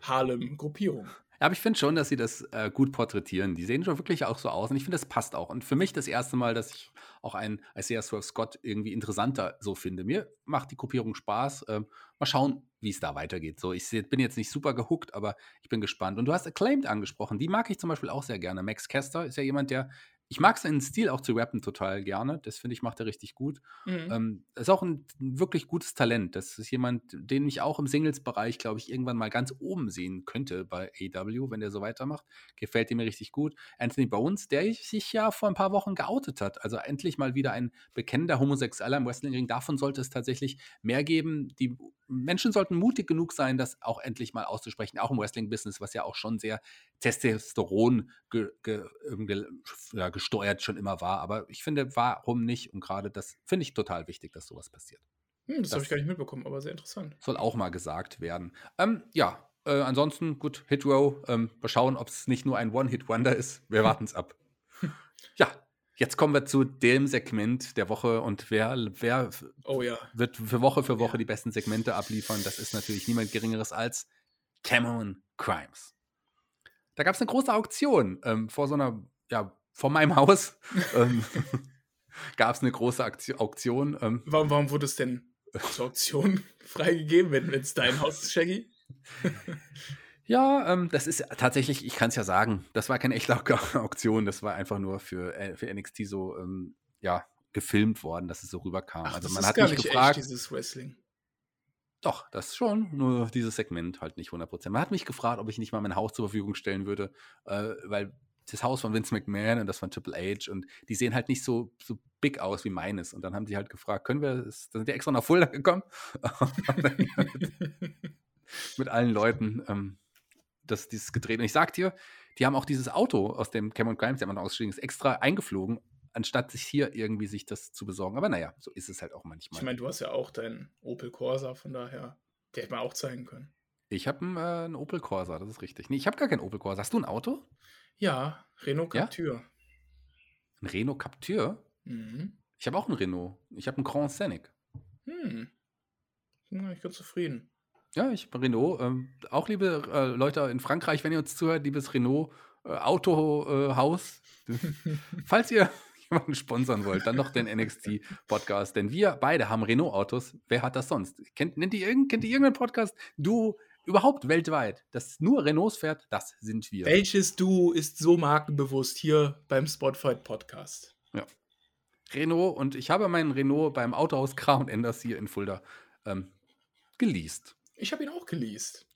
Harlem-Gruppierung. Ja, aber ich finde schon, dass sie das äh, gut porträtieren. Die sehen schon wirklich auch so aus und ich finde, das passt auch. Und für mich das erste Mal, dass ich auch einen Isaiah Swerve Scott irgendwie interessanter so finde. Mir macht die Gruppierung Spaß. Ähm, mal schauen, wie es da weitergeht. So, ich bin jetzt nicht super gehuckt, aber ich bin gespannt. Und du hast Acclaimed angesprochen. Die mag ich zum Beispiel auch sehr gerne. Max Kester ist ja jemand, der ich mag seinen Stil auch zu rappen total gerne. Das finde ich, macht er richtig gut. Mhm. Ähm, ist auch ein, ein, wirklich gutes Talent. Das ist jemand, den ich auch im Singles-Bereich, glaube ich, irgendwann mal ganz oben sehen könnte bei AW, wenn der so weitermacht. Gefällt ihm richtig gut. Anthony Bones, der sich ja vor ein paar Wochen geoutet hat. Also endlich mal wieder ein bekennender Homosexueller im Wrestlingring. Davon sollte es tatsächlich mehr geben. Die Menschen sollten mutig genug sein, das auch endlich mal auszusprechen, auch im Wrestling-Business, was ja auch schon sehr Testosteron ge, ge, ge, ja, gesteuert schon immer war. Aber ich finde, warum nicht? Und gerade das finde ich total wichtig, dass sowas passiert. Hm, das, das habe ich gar nicht mitbekommen, aber sehr interessant. Soll auch mal gesagt werden. Ähm, ja, äh, ansonsten, gut, Hit Row. Ähm, mal schauen, ob es nicht nur ein One-Hit-Wonder ist. Wir warten es ab. Ja, jetzt kommen wir zu dem Segment der Woche und wer, wer Oh ja. wird für Woche für Woche die besten Segmente abliefern. Das ist natürlich niemand Geringeres als Cameron Crimes. Da gab es eine große Auktion ähm, vor so einer, ja, vor meinem Haus. ähm, gab es eine große Aktio- Auktion. Ähm, Warum, warum wurde es denn zur Auktion freigegeben, wenn es dein Haus ist, Shaggy? ja, ähm, das ist tatsächlich, ich kann es ja sagen, das war keine echte Auk- Auktion, das war einfach nur für, äh, für NXT so, ähm, ja, gefilmt worden, dass es so rüberkam. Ach, also das man ist hat gar mich nicht gefragt, echt, dieses Wrestling. Doch, das schon. Nur dieses Segment halt nicht 100%. Man hat mich gefragt, ob ich nicht mal mein Haus zur Verfügung stellen würde, äh, weil das Haus von Vince McMahon und das von Triple H und die sehen halt nicht so, so big aus wie meines. Und dann haben die halt gefragt, können wir, das, dann sind die extra nach Fulda gekommen mit allen Leuten ähm, das, dieses gedreht. Und ich sag dir, die haben auch dieses Auto aus dem Cameron Grimes, der man ausgestiegen ist, extra eingeflogen, anstatt sich hier irgendwie sich das zu besorgen. Aber naja, so ist es halt auch manchmal. Ich meine, du hast ja auch deinen Opel Corsa, von daher, der hätte man auch zeigen können. Ich habe einen, äh, einen Opel Corsa, das ist richtig. Nee, ich habe gar keinen Opel Corsa. Hast du ein Auto? Ja, Renault Ja? Captur. Ein Renault Captur? Mhm. Ich habe auch einen Renault. Ich habe einen Grand Scenic. Hm. Bin ganz zufrieden. Ja, ich bin Renault. Ähm, auch liebe äh, Leute in Frankreich, wenn ihr uns zuhört, liebes Renault äh, Autohaus. Falls ihr jemanden sponsern wollt, dann doch den NXT Podcast, denn wir beide haben Renault Autos. Wer hat das sonst? Kennt, nennt ihr, irgend- kennt ihr irgendeinen Podcast? Du überhaupt weltweit, das nur Renaults fährt, das sind wir. Welches Duo ist so markenbewusst hier beim Spotfight Podcast? Renault und ich habe meinen Renault beim Autohaus Kra und Enders hier in Fulda ähm, geleast. Ich habe ihn auch geleast.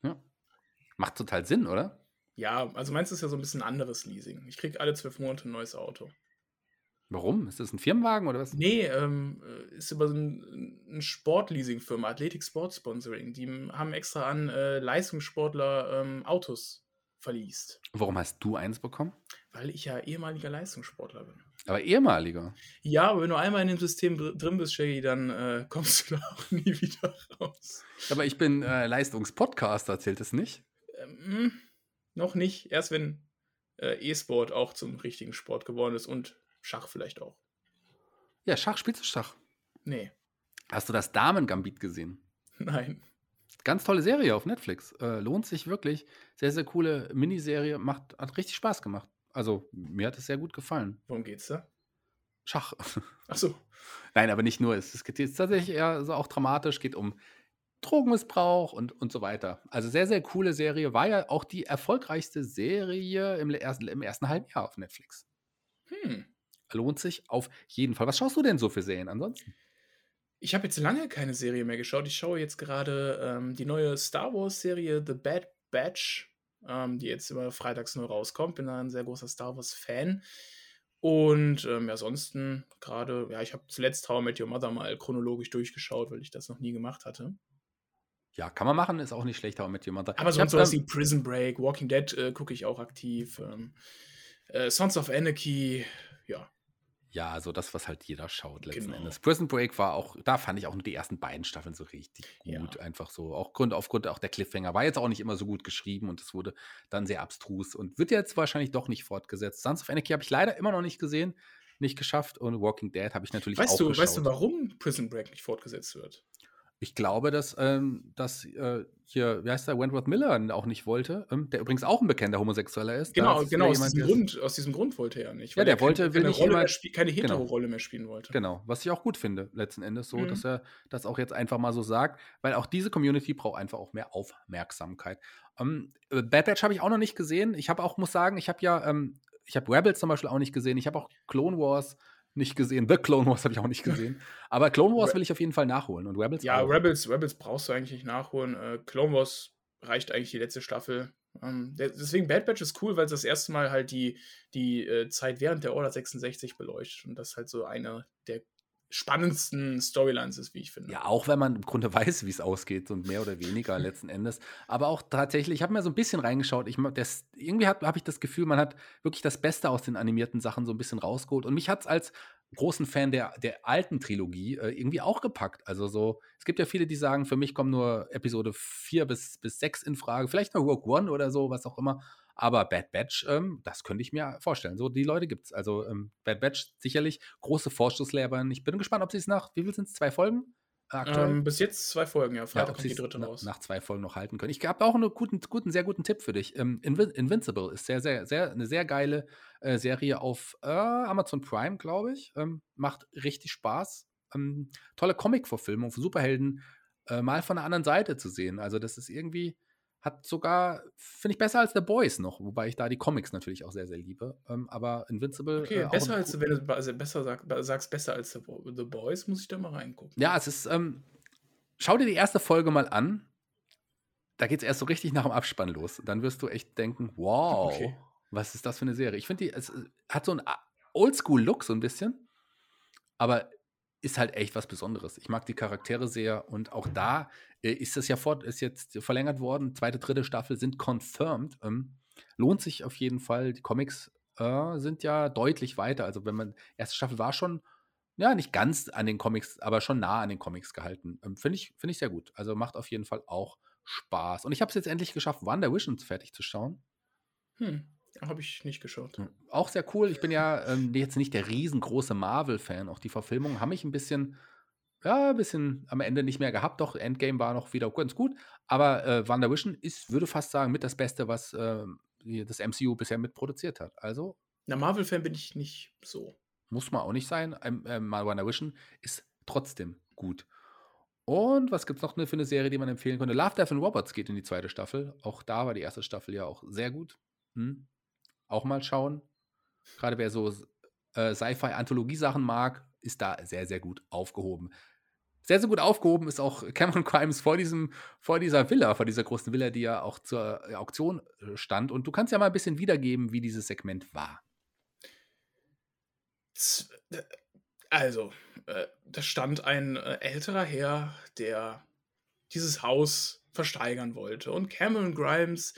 Macht total Sinn, oder? Ja, also meins ist ja so ein bisschen anderes Leasing. Ich kriege alle zwölf Monate ein neues Auto. Warum? Ist das ein Firmenwagen oder was? Nee, ähm, äh, ist über so ein, ein Sportleasing-Firma, Athletic Sport Sponsoring. Die haben extra an äh, Leistungssportler ähm, Autos verliest. Warum hast du eins bekommen? Weil ich ja ehemaliger Leistungssportler bin. Aber ehemaliger. Ja, aber wenn du einmal in dem System dr- drin bist, Shaggy, dann äh, kommst du da auch nie wieder raus. Aber ich bin äh, Leistungspodcaster, zählt es nicht? Ähm, noch nicht. Erst wenn äh, E-Sport auch zum richtigen Sport geworden ist und Schach vielleicht auch. Ja, Schach, spielst du Schach? Nee, Hast du das Damen-Gambit gesehen? nein. Ganz tolle Serie auf Netflix. Äh, lohnt sich wirklich. Sehr, sehr coole Miniserie. Macht, hat richtig Spaß gemacht. Also, mir hat es sehr gut gefallen. Worum geht's da? Schach. Achso, Nein, aber nicht nur. Es, es geht jetzt tatsächlich eher so auch dramatisch, geht um Drogenmissbrauch und, und so weiter. Also sehr, sehr coole Serie. War ja auch die erfolgreichste Serie im ersten, im ersten halben Jahr auf Netflix. hm. Lohnt sich auf jeden Fall. Was schaust du denn so für Serien ansonsten? Ich habe jetzt lange keine Serie mehr geschaut. Ich schaue jetzt gerade ähm, die neue Star Wars-Serie The Bad Batch, ähm, die jetzt immer freitags neu rauskommt. Bin da ein sehr großer Star Wars-Fan. Und ähm, ja, ansonsten gerade, ja, ich habe zuletzt How I Met Your Mother mal chronologisch durchgeschaut, weil ich das noch nie gemacht hatte. Ja, kann man machen, ist auch nicht schlecht, aber mit jemandem. Aber Ich sonst hab, sowas ähm, wie Prison Break, Walking Dead äh, gucke ich auch aktiv. Ähm, äh, Sons of Anarchy, ja. Ja, so das, was halt jeder schaut letzten Genau. Endes. Prison Break war auch, da fand ich auch nur die ersten beiden Staffeln so richtig Ja. gut. Einfach so. Auch Grund, aufgrund auch der Cliffhanger. War jetzt auch nicht immer so gut geschrieben und es wurde dann sehr abstrus und wird jetzt wahrscheinlich doch nicht fortgesetzt. Sons of Anarchy habe ich leider immer noch nicht gesehen, nicht geschafft und Walking Dead habe ich natürlich Weißt auch du, geschaut. weißt du, warum Prison Break nicht fortgesetzt wird? Ich glaube, dass, ähm, dass äh, hier, wie heißt der, Wentworth Miller auch nicht wollte, ähm, der übrigens auch ein bekannter Homosexueller ist. Genau, genau aus, jemand, diesem Grund, aus diesem Grund wollte er nicht. Ja, der er wollte- keine, keine, nicht Rolle spie- keine genau. Hetero-Rolle mehr spielen wollte. Genau, was ich auch gut finde, letzten Endes so, Mhm. dass er das auch jetzt einfach mal so sagt, weil auch diese Community braucht einfach auch mehr Aufmerksamkeit. Ähm, äh, Bad Batch habe ich auch noch nicht gesehen. Ich habe auch, muss sagen, ich habe ja, ähm, ich habe Rebels zum Beispiel auch nicht gesehen. Ich habe auch Clone Wars nicht gesehen. The Clone Wars habe ich auch nicht gesehen. Aber Clone Wars Re- will ich auf jeden Fall nachholen und Rebels Ja, auch. Rebels, Rebels brauchst du eigentlich nicht nachholen. Äh, Clone Wars reicht eigentlich die letzte Staffel. Ähm, deswegen Bad Batch ist cool, weil es das erste Mal halt die, die äh, Zeit während der Order 66 beleuchtet und das halt so eine der spannendsten Storylines ist, wie ich finde. Ja, auch wenn man im Grunde weiß, wie es ausgeht und mehr oder weniger letzten Endes. Aber auch tatsächlich, ich habe mir so ein bisschen reingeschaut. Ich, das, irgendwie habe ich das Gefühl, man hat wirklich das Beste aus den animierten Sachen so ein bisschen rausgeholt. Und mich hat es als großen Fan der, der alten Trilogie äh, irgendwie auch gepackt. Also so, es gibt ja viele, die sagen, für mich kommen nur Episode 4 bis, bis 6 in Frage, vielleicht noch Rogue One oder so, was auch immer. Aber Bad Batch, ähm, das könnte ich mir vorstellen. So, die Leute gibt es. Also ähm, Bad Batch sicherlich große Vorstoßlehrbein. Ich bin gespannt, ob sie es nach, wie viel sind es, zwei Folgen? Ähm, bis jetzt zwei Folgen, ja. Freitag ja, kommt die dritte nach, raus. Nach zwei Folgen noch halten können. Ich habe auch einen guten, guten, sehr guten Tipp für dich. Ähm, Invin Invincible ist sehr, sehr, sehr, eine sehr geile äh, Serie auf äh, Amazon Prime, glaube ich. Ähm, macht richtig Spaß. Ähm, tolle Comic-Verfilmung für Superhelden äh, mal von der anderen Seite zu sehen. Also, das ist irgendwie, hat sogar, finde ich, besser als The Boys noch, wobei ich da die Comics natürlich auch sehr, sehr liebe. Ähm, aber Invincible. Okay, äh, besser als, wenn du also besser sag, sagst, besser als The, The, Boys, muss ich da mal reingucken. Ja, es ist, ähm, schau dir die erste Folge mal an. Da geht es erst so richtig nach dem Abspann los. Dann wirst du echt denken, wow, okay. was ist das für eine Serie? Ich finde, die, es hat so einen Oldschool-Look so ein bisschen, aber ist halt echt was Besonderes. Ich mag die Charaktere sehr und auch da äh, ist es ja fort, ist jetzt verlängert worden. Zweite, dritte Staffel sind confirmed. Ähm, lohnt sich auf jeden Fall. Die Comics äh, sind ja deutlich weiter. Also wenn man erste Staffel war schon ja nicht ganz an den Comics, aber schon nah an den Comics gehalten. Ähm, Finde ich finde ich sehr gut. Also macht auf jeden Fall auch Spaß. Und ich habe es jetzt endlich geschafft, Wonder Vision fertig zu schauen. Hm. Habe ich nicht geschaut. Auch sehr cool. Ich bin ja ähm, jetzt nicht der riesengroße Marvel-Fan. Auch die Verfilmungen haben mich ein bisschen, ja, ein bisschen am Ende nicht mehr gehabt. Doch, Endgame war noch wieder ganz gut. Aber äh, WandaVision ist, würde fast sagen, mit das Beste, was äh, das MCU bisher mitproduziert hat. Also. Na, Marvel-Fan bin ich nicht so. Muss man auch nicht sein. Ähm, äh, WandaVision ist trotzdem gut. Und was gibt es noch für eine Serie, die man empfehlen könnte? Love, Death and Robots geht in die zweite Staffel. Auch da war die erste Staffel ja auch sehr gut. Hm? Auch mal schauen. Gerade wer so äh, Sci-Fi-Anthologie-Sachen mag, ist da sehr, sehr gut aufgehoben. Sehr, sehr gut aufgehoben ist auch Cameron Crimes vor, diesem, vor dieser Villa, vor dieser großen Villa, die ja auch zur äh, Auktion äh, stand. Und du kannst ja mal ein bisschen wiedergeben, wie dieses Segment war. Also, äh, da stand ein äh, älterer Herr, der dieses Haus versteigern wollte. Und Cameron Grimes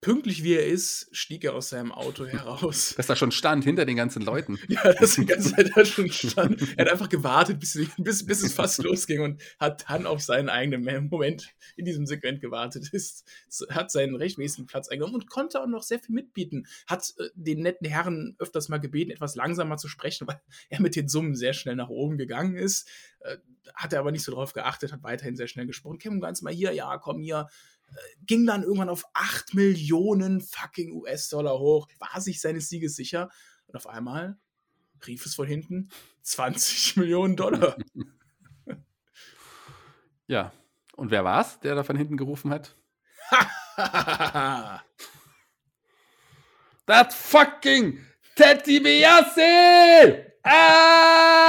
pünktlich wie er ist, stieg er aus seinem Auto heraus. Dass da schon stand, hinter den ganzen Leuten. ja, dass die ganze Zeit da schon stand. Er hat einfach gewartet, bis, bis, bis es fast losging und hat dann auf seinen eigenen Moment in diesem Segment gewartet. Ist, hat seinen rechtmäßigen Platz eingenommen und konnte auch noch sehr viel mitbieten. Hat äh, den netten Herren öfters mal gebeten, etwas langsamer zu sprechen, weil er mit den Summen sehr schnell nach oben gegangen ist. Äh, hat er aber nicht so drauf geachtet, hat weiterhin sehr schnell gesprochen. Kim ganz mal hier, ja, komm hier, ging dann irgendwann auf 8 Millionen fucking US-Dollar hoch, war sich seines Sieges sicher und auf einmal rief es von hinten 20 Millionen Dollar. Ja, und wer war es, der da von hinten gerufen hat? That fucking Teddy Biassi! Ah!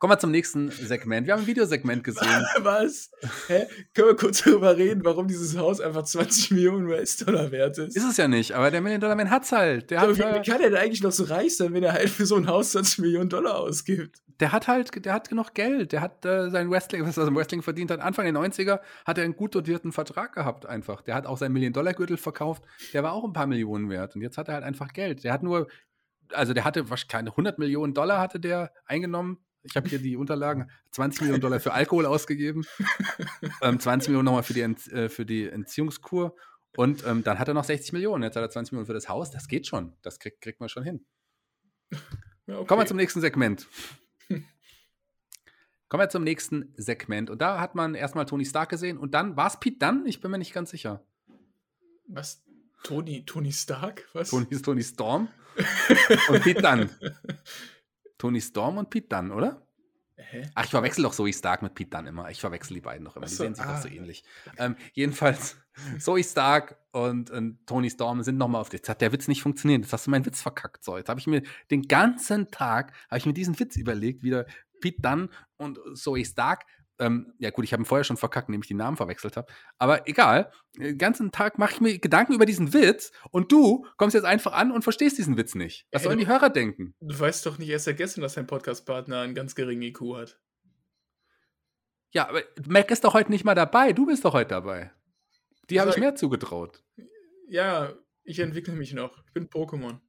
Kommen wir zum nächsten Segment. Wir haben ein Videosegment gesehen. Was? Hä? Können wir kurz darüber reden, warum dieses Haus einfach 20 Millionen US-Dollar wert ist? Ist es ja nicht, aber der Million-Dollar-Man hat's halt. Der hat, wie, wie, kann er denn eigentlich noch so reich sein, wenn er halt für so ein Haus 20 Millionen Dollar ausgibt? Der hat halt, der hat genug Geld. Der hat äh, sein Wrestling, was er im Wrestling verdient hat. Anfang der 90er hat er einen gut dotierten Vertrag gehabt einfach. Der hat auch seinen Million-Dollar-Gürtel verkauft. Der war auch ein paar Millionen wert. Und jetzt hat er halt einfach Geld. Der hat nur also der hatte wahrscheinlich keine 100 Millionen Dollar hatte der eingenommen ich habe hier die Unterlagen. 20 Millionen Dollar für Alkohol ausgegeben, ähm, 20 Millionen nochmal für die, Ent, äh, für die Entziehungskur und ähm, dann hat er noch 60 Millionen. Jetzt hat er 20 Millionen für das Haus. Das geht schon. Das kriegt, kriegt man schon hin. Ja, okay. Kommen wir zum nächsten Segment. Kommen wir zum nächsten Segment. Und da hat man erstmal Tony Stark gesehen und dann war es Pete Dunn? Ich bin mir nicht ganz sicher. Was? Tony, Tony Stark? Was? Tony Tony Storm und Pete Dunn. Tony Storm und Pete Dunn, oder? Hä? Ach, ich verwechsel doch Zoe Stark mit Pete Dunn immer. Ich verwechsel die beiden noch immer. Die so, sehen sich ah. doch so ähnlich. Ähm, jedenfalls, Zoe Stark und, und Tony Storm sind nochmal auf. Jetzt hat der Witz nicht funktioniert. Jetzt hast du meinen Witz verkackt. So, jetzt habe ich mir den ganzen Tag, habe ich mir diesen Witz überlegt, wieder Pete Dunn und Zoe Stark ähm, ja gut, ich habe ihn vorher schon verkackt, indem ich die Namen verwechselt habe. Aber egal, den ganzen Tag mache ich mir Gedanken über diesen Witz und du kommst jetzt einfach an und verstehst diesen Witz nicht. Was hey, sollen die Hörer denken? Du weißt doch nicht erst seit gestern, dass dein Podcast-Partner einen ganz geringen IQ hat. Ja, aber Mac ist doch heute nicht mal dabei. Du bist doch heute dabei. Die habe ich mehr zugetraut. Ja, ich entwickle mich noch. Ich bin Pokémon.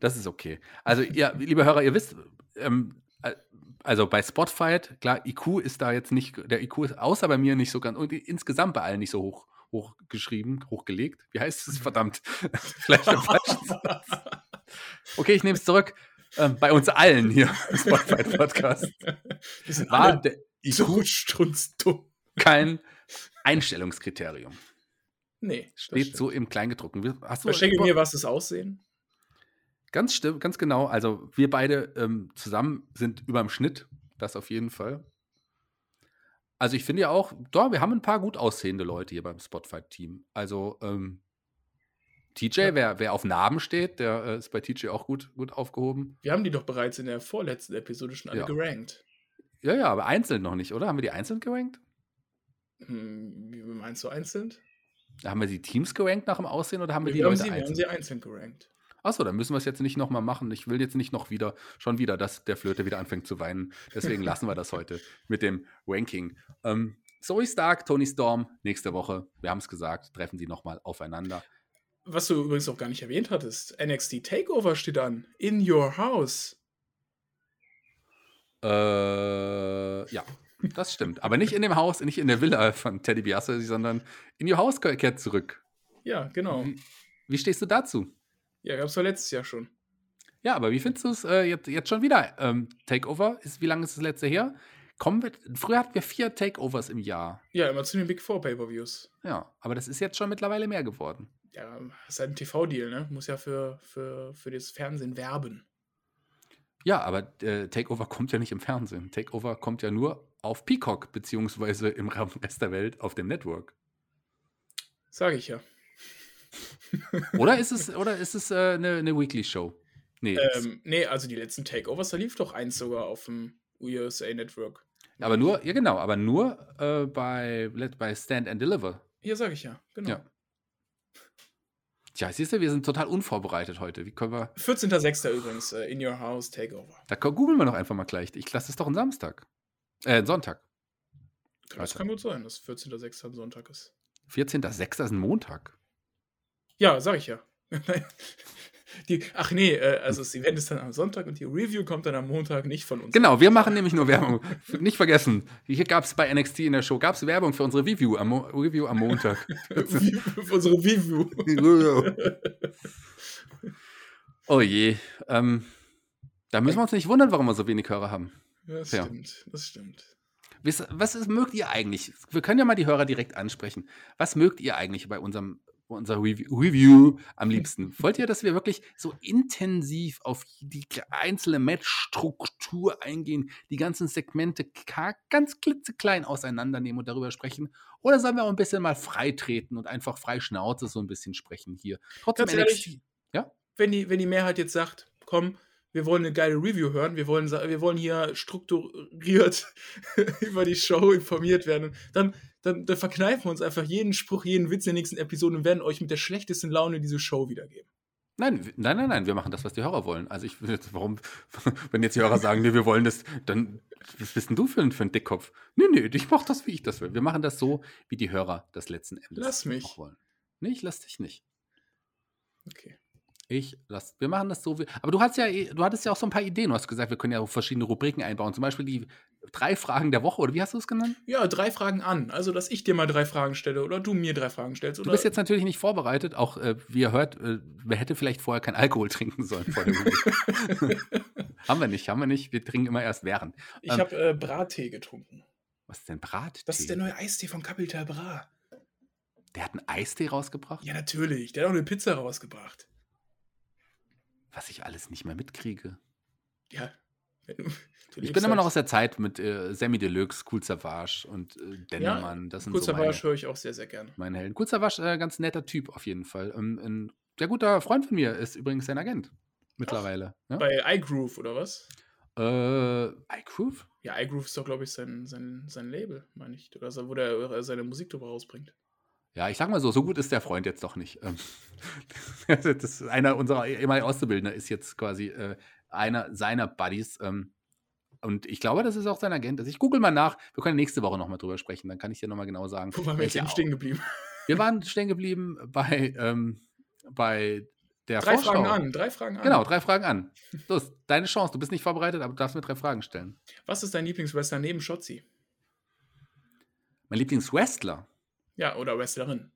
Das ist okay. Also, ja, liebe Hörer, ihr wisst, ähm, äh, also bei Spotfight, klar, IQ ist da jetzt nicht, der IQ ist außer bei mir nicht so ganz, und insgesamt bei allen nicht so hoch, hochgeschrieben, hochgelegt. Wie heißt es? Verdammt. Vielleicht der falsche Satz. Okay, ich nehme es zurück. Ähm, bei uns allen hier im Spotfight Podcast war der so IQ strunzdumm. kein Einstellungskriterium. Nee, Steht so im Kleingedruckten. Hast du Verschenke mir was das Aussehen? Ganz stimmt, ganz genau. Also wir beide ähm, zusammen sind über dem Schnitt, das auf jeden Fall. Also ich finde ja auch, doch, wir haben ein paar gut aussehende Leute hier beim Spotfight-Team. Also ähm, TJ, Ja. wer, wer auf Narben steht, der äh, ist bei TJ auch gut, gut aufgehoben. Wir haben die doch bereits in der vorletzten Episode schon alle Ja. gerankt. Ja, ja, aber einzeln noch nicht, oder? Haben wir die einzeln gerankt? Hm, wie meinst du einzeln? Haben wir die Teams gerankt nach dem Aussehen oder haben wir die Wir haben, Leute sie, wir haben einzeln? sie einzeln gerankt. Achso, dann müssen wir es jetzt nicht nochmal machen. Ich will jetzt nicht noch wieder, schon wieder, dass der Flöte wieder anfängt zu weinen. Deswegen lassen wir das heute mit dem Ranking. Ähm, Zoe Stark, Tony Storm, nächste Woche, wir haben es gesagt, treffen sie nochmal aufeinander. Was du übrigens auch gar nicht erwähnt hattest. NXT Takeover steht an. In your house. Äh, ja, das stimmt. Aber nicht in dem Haus, nicht in der Villa von Teddy Biasse, sondern in ihr Haus kehrt zurück. Ja, genau. Wie, wie stehst du dazu? Ja, gab's doch letztes Jahr schon. Ja, aber wie findest du es äh, jetzt, jetzt schon wieder? Ähm, Takeover, ist, wie lange ist das letzte her? Kommen wir, früher hatten wir vier Takeovers im Jahr. Ja, immer zu den Big Four Pay-Per-Views. Ja, aber das ist jetzt schon mittlerweile mehr geworden. Ja, ist halt ein TV-Deal, ne? Muss ja für, für, für das Fernsehen werben. Ja, aber äh, Takeover kommt ja nicht im Fernsehen. Takeover kommt ja nur auf Peacock, beziehungsweise im Rest der Welt auf dem Network. Sage ich ja. Oder ist es, oder ist es äh, eine, eine Weekly-Show? Nee, es- Ähm, nee, also die letzten Takeovers, da lief doch eins sogar auf dem USA Network. aber nur, ja genau, aber nur äh, bei, bei Stand and Deliver. Hier sage ich ja, genau. Ja. Tja, siehst du, wir sind total unvorbereitet heute. Wie können wir. 14.06. übrigens, äh, In Your House Takeover. Da googeln wir doch einfach mal gleich. Ich lasse es doch einen Samstag. Äh, einen Sonntag. Das Alter. kann gut sein, dass 14.06. ein Sonntag ist. 14.06. ist ein Montag. Ja, sag ich ja. die, ach nee, äh, also das Event ist dann am Sonntag und die Review kommt dann am Montag nicht von uns. Genau, wir machen nämlich nur Werbung. Nicht vergessen, hier gab es bei NXT in der Show, gab es Werbung für unsere Review am, Mo Review am Montag. Für unsere Review. oh je. Ähm, da müssen wir uns nicht wundern, warum wir so wenig Hörer haben. Ja, das Ja. stimmt, das stimmt. Was, was ist, mögt ihr eigentlich? Wir können ja mal die Hörer direkt ansprechen. Was mögt ihr eigentlich bei unserem bei unserer Review, am liebsten? Wollt ihr, dass wir wirklich so intensiv auf die einzelne Matchstruktur eingehen, die ganzen Segmente ganz klitzeklein auseinandernehmen und darüber sprechen? Oder sollen wir auch ein bisschen mal freitreten und einfach frei Schnauze so ein bisschen sprechen hier? Trotzdem Ganz ehrlich, wenn die, wenn die Mehrheit jetzt sagt, komm, wir wollen eine geile Review hören, wir wollen, wir wollen hier strukturiert über die Show informiert werden, dann, dann, dann verkneifen wir uns einfach jeden Spruch, jeden Witz in der nächsten Episode und werden euch mit der schlechtesten Laune diese Show wiedergeben. Nein, nein, nein, nein, wir machen das, was die Hörer wollen. Also ich warum, wenn jetzt die Hörer sagen, nee, wir wollen das, dann, was bist denn du für ein, für ein Dickkopf? Nee, nee, ich mach das, wie ich das will. Wir machen das so, wie die Hörer das letzten Endes Lass mich. auch wollen. Nee, ich lass dich nicht. Okay. Ich lass, wir machen das so, wie, aber du hast ja, eh- du hattest ja auch so ein paar Ideen. Du hast gesagt, wir können ja auch verschiedene Rubriken einbauen. Zum Beispiel die drei Fragen der Woche, oder wie hast du es genannt? Ja, drei Fragen an. Also, dass ich dir mal drei Fragen stelle oder du mir drei Fragen stellst. Du bist jetzt natürlich nicht vorbereitet, auch äh, wie ihr hört, äh, wer hätte vielleicht vorher kein Alkohol trinken sollen vor der haben wir nicht, haben wir nicht. Wir trinken immer erst während. ich ähm, habe äh, Brattee getrunken. Was ist denn Brattee? Das ist der neue Eistee von Capital Bra. Der hat einen Eistee rausgebracht, Ja, natürlich. Der hat auch eine Pizza rausgebracht. Was ich alles nicht mehr mitkriege. Ja. Ich bin immer halt- noch aus der Zeit mit äh, Sammy Deluxe, Cool Savage und äh, Dennemann. das sind so höre ich auch sehr, sehr gerne. meine Helden. Cool Savage, äh, ganz netter Typ auf jeden Fall. Ähm, ein sehr guter Freund von mir ist übrigens sein Agent. Mittlerweile. Ja? Bei iGroove oder was? Äh, iGroove? Ja, iGroove ist doch, glaube ich, sein, sein, sein Label, meine ich. Oder so, wo der äh, seine Musik drüber rausbringt. Ja, ich sag mal so, so gut ist der Freund jetzt doch nicht. Ähm, das einer unserer ehemaligen Auszubildender ist jetzt quasi äh, einer seiner Buddies. Ähm, und ich glaube, das ist auch sein Agent. Also ich google mal nach. Wir können nächste Woche nochmal drüber sprechen. Dann kann ich dir nochmal genau sagen. Wo waren wir Au- stehen geblieben? Wir waren stehen geblieben bei, ähm, bei der Drei Vorschau. Fragen an, drei Fragen an. Genau, drei Fragen an. Los, deine Chance. Du bist nicht vorbereitet, aber du darfst mir drei Fragen stellen. Was ist dein Lieblingswrestler neben Shotzi? Mein Lieblingswrestler. Ja, oder Wrestlerin?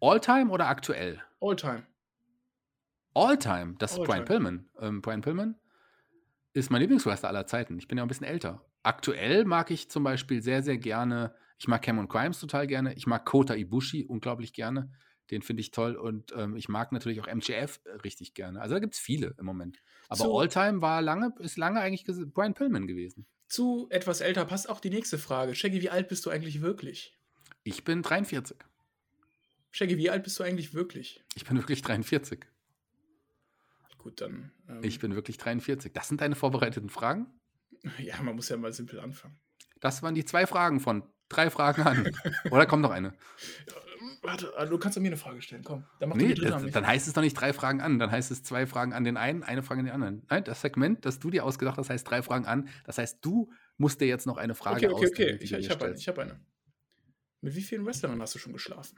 All-time oder aktuell? Alltime. All-time. Das ist All-time. Brian Pillman. Ähm, Brian Pillman ist mein Lieblingswrestler aller Zeiten. Ich bin ja ein bisschen älter. Aktuell mag ich zum Beispiel sehr, sehr gerne, ich mag Cameron Crimes total gerne. Ich mag Kota Ibushi unglaublich gerne. Den finde ich toll. Und ähm, ich mag natürlich auch MJF richtig gerne. Also da gibt es viele im Moment. Aber So. All-time war lange, ist lange eigentlich Brian Pillman gewesen. Zu etwas älter passt auch die nächste Frage. Shaggy, wie alt bist du eigentlich wirklich? Ich bin 43. Shaggy, wie alt bist du eigentlich wirklich? Ich bin wirklich 43. Gut, dann. ähm, Ich bin wirklich 43. Das sind deine vorbereiteten Fragen? Ja, man muss ja mal simpel anfangen. Das waren die zwei Fragen von drei Fragen an. Oder kommt noch eine? Warte, ah, du kannst mir eine Frage stellen. Komm, dann mach Nee, du die dritte das, dann heißt es doch nicht drei Fragen an. Dann heißt es zwei Fragen an den einen, eine Frage an den anderen. Nein, das Segment, das du dir ausgedacht hast, heißt drei Fragen an. Das heißt, du musst dir jetzt noch eine Frage Okay, okay, okay. Ich, ich habe eine, ich hab eine. Mit wie vielen Wrestlern hast du schon geschlafen?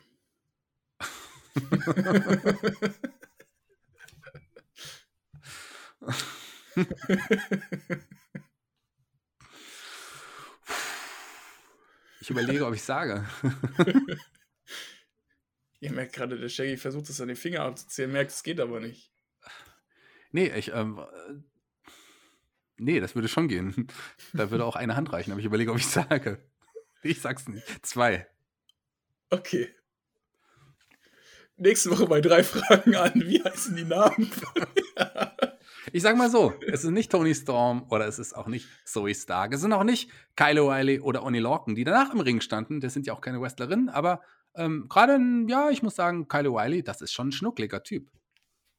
Ich überlege, ob ich sage. Ihr merkt gerade, der Shaggy versucht es an den Finger abzuzählen, merkt, es geht aber nicht. Nee, ich, ähm, äh, nee, das würde schon gehen. Da würde auch eine Hand reichen, aber ich überlege, ob ich sage. Ich sag's nicht. Zwei. Okay. Nächste Woche bei drei Fragen an. Wie heißen die Namen? Ich sag mal so, es ist nicht Tony Storm oder es ist auch nicht Zoe Stark. Es sind auch nicht Kyle O'Reilly oder Oni Lorcan, die danach im Ring standen. Das sind ja auch keine Wrestlerinnen, aber ähm, gerade, ja, ich muss sagen, Kyle O'Reilly, das ist schon ein schnuckliger Typ.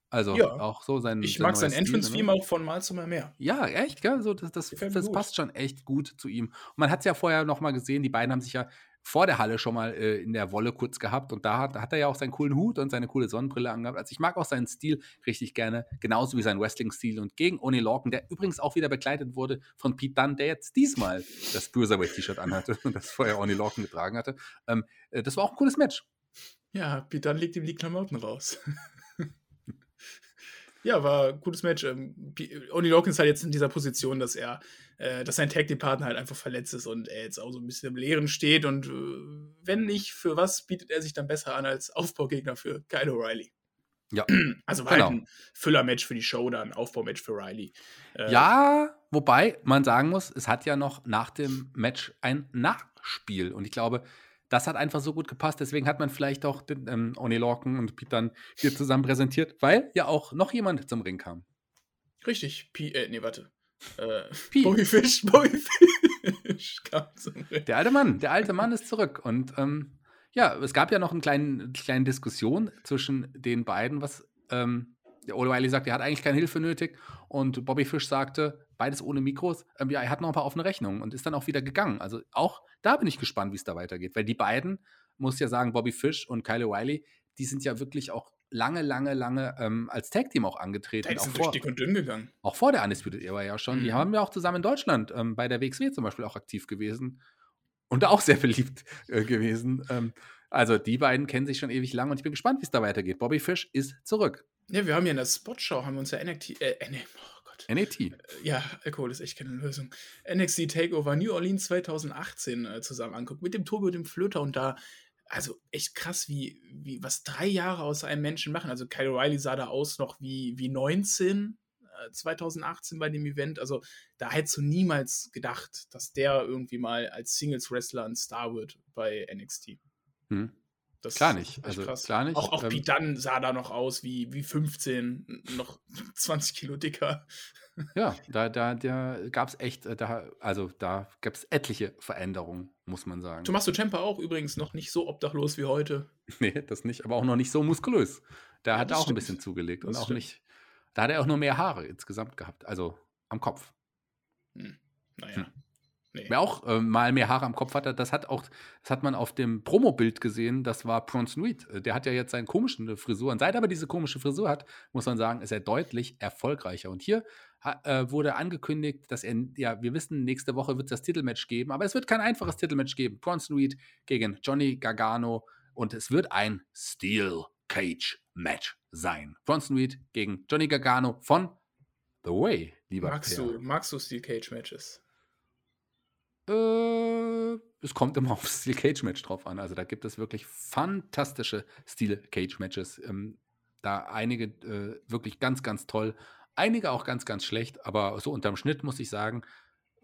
Also Ja. auch so sein Ich sein mag sein Stil, Entrance-Theme ne? auch von Mal zu Mal mehr. Ja, echt, gell? So, das, das, das passt schon echt gut zu ihm. Und man hat es ja vorher noch mal gesehen, die beiden haben sich ja vor der Halle schon mal äh, in der Wolle kurz gehabt und da hat, hat er ja auch seinen coolen Hut und seine coole Sonnenbrille angehabt. Also ich mag auch seinen Stil richtig gerne, genauso wie seinen Wrestling-Stil. Und gegen Oni Lorcan, der übrigens auch wieder begleitet wurde von Pete Dunne, der jetzt diesmal das Cruiserweight-T-Shirt anhatte und das vorher Oni Lorcan getragen hatte. Ähm, äh, das war auch ein cooles Match. Ja, Pete Dunne legt ihm die Klamotten raus. ja, war ein gutes Match. Ähm, Oni Lorcan ist halt jetzt in dieser Position, dass er, äh, dass sein Tag Team Partner halt einfach verletzt ist und er jetzt auch so ein bisschen im Leeren steht. Und äh, wenn nicht, für was bietet er sich dann besser an als Aufbaugegner für Kyle O'Reilly? Ja, Also war Genau. halt ein Füller-Match für die Show, dann ein Aufbaumatch für Riley. Äh, Ja, wobei man sagen muss, es hat ja noch nach dem Match ein Nachspiel. Und ich glaube, das hat einfach so gut gepasst. Deswegen hat man vielleicht auch den, ähm, Oni Lorcan und Pete dann hier zusammen präsentiert, weil ja auch noch jemand zum Ring kam. Richtig. P äh, nee, warte. Äh, Pi. Bobby Fish, Bobby Fish. Der alte Mann, der alte Mann ist zurück. Und ähm, ja, es gab ja noch eine kleine, kleine Diskussion zwischen den beiden, was ähm, der O'Reilly sagt, er hat eigentlich keine Hilfe nötig. Und Bobby Fish sagte, beides ohne Mikros, ähm, ja, er hat noch ein paar offene Rechnungen und ist dann auch wieder gegangen. Also auch da bin ich gespannt, wie es da weitergeht. Weil die beiden, muss ja sagen, Bobby Fish und Kyle O'Reilly, die sind ja wirklich auch lange, lange, lange ähm, als Tag-Team auch angetreten. Die auch sind vor- durch dick und dünn gegangen. auch vor der Undisputed Era ja schon. Die Mhm. haben ja auch zusammen in Deutschland ähm, bei der WXW zum Beispiel auch aktiv gewesen und da auch sehr beliebt äh, gewesen. Ähm, also die beiden kennen sich schon ewig lang und ich bin gespannt, wie es da weitergeht. Bobby Fish ist zurück. Ja, wir haben ja in der Spotshow, haben wir uns ja NXT, äh, äh, nee, oh Gott. NAT. Ja, Alkohol ist echt keine Lösung. NXT Takeover New Orleans 2018 äh, zusammen anguckt, mit dem Turbo, dem Flöter und da, also echt krass, wie, wie, was drei Jahre aus einem Menschen machen. Also Kyle O'Reilly sah da aus noch wie, wie 19 äh, 2018 bei dem Event. Also da hättest du niemals gedacht, dass der irgendwie mal als Singles-Wrestler ein Star wird bei NXT. Hm. Das Klar nicht, also krass. klar nicht, Auch, auch ähm, Pete Dunne sah da noch aus wie, wie 15, noch 20 Kilo dicker. Ja, da, da, da gab es echt, äh, da, also da gab es etliche Veränderungen, muss man sagen. Tommaso Ciampa auch übrigens noch nicht so obdachlos wie heute. Nee, das nicht, aber auch noch nicht so muskulös. Da hat er auch ein stimmt. bisschen zugelegt und Das auch stimmt. nicht, da hat er auch nur mehr Haare insgesamt gehabt, also am Kopf. Naja. Hm. Nee. Wer auch äh, mal mehr Haare am Kopf hatte, das hat auch, das hat man auf dem Promo-Bild gesehen, das war Bronson Reed. Äh, Der hat ja jetzt seine komischen Frisuren. Seit er aber diese komische Frisur hat, muss man sagen, ist er deutlich erfolgreicher. Und hier äh, wurde angekündigt, dass er, ja, wir wissen, nächste Woche wird es das Titelmatch geben, aber es wird kein einfaches Titelmatch geben. Bronson Reed gegen Johnny Gargano und es wird ein Steel Cage Match sein. Bronson Reed gegen Johnny Gargano von The Way, lieber Magst du, magst du Steel Cage Matches? Äh, es kommt immer auf Steel Cage Match drauf an. Also da gibt es wirklich fantastische Steel Cage Matches. Ähm, da einige äh, wirklich ganz, ganz toll. Einige auch ganz, ganz schlecht. Aber so unterm Schnitt muss ich sagen,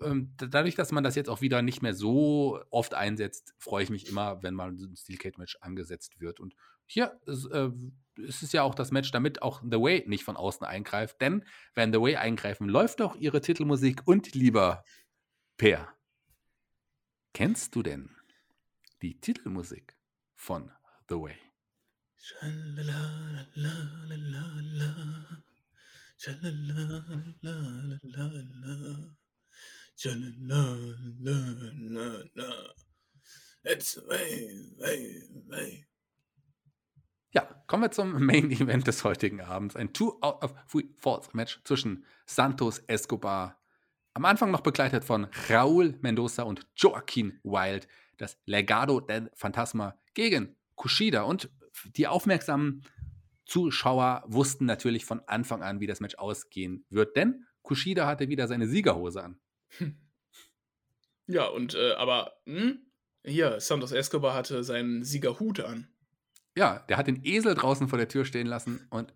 ähm, da- dadurch, dass man das jetzt auch wieder nicht mehr so oft einsetzt, freue ich mich immer, wenn mal ein Steel Cage Match angesetzt wird. Und hier ist, äh, ist es ja auch das Match, damit auch The Way nicht von außen eingreift. Denn wenn The Way eingreifen, läuft doch ihre Titelmusik und lieber Per. Kennst du denn die Titelmusik von The Way? Ja, kommen wir zum Main Event des heutigen Abends. Ein Two out of Three Falls Match zwischen Santos Escobar, am Anfang noch begleitet von Raúl Mendoza und Joaquin Wild, das Legado del Fantasma gegen Kushida. Und die aufmerksamen Zuschauer wussten natürlich von Anfang an, wie das Match ausgehen wird, denn Kushida hatte wieder seine Siegerhose an. Ja, und äh, aber hm? hier, Santos Escobar hatte seinen Siegerhut an. Ja, der hat den Esel draußen vor der Tür stehen lassen und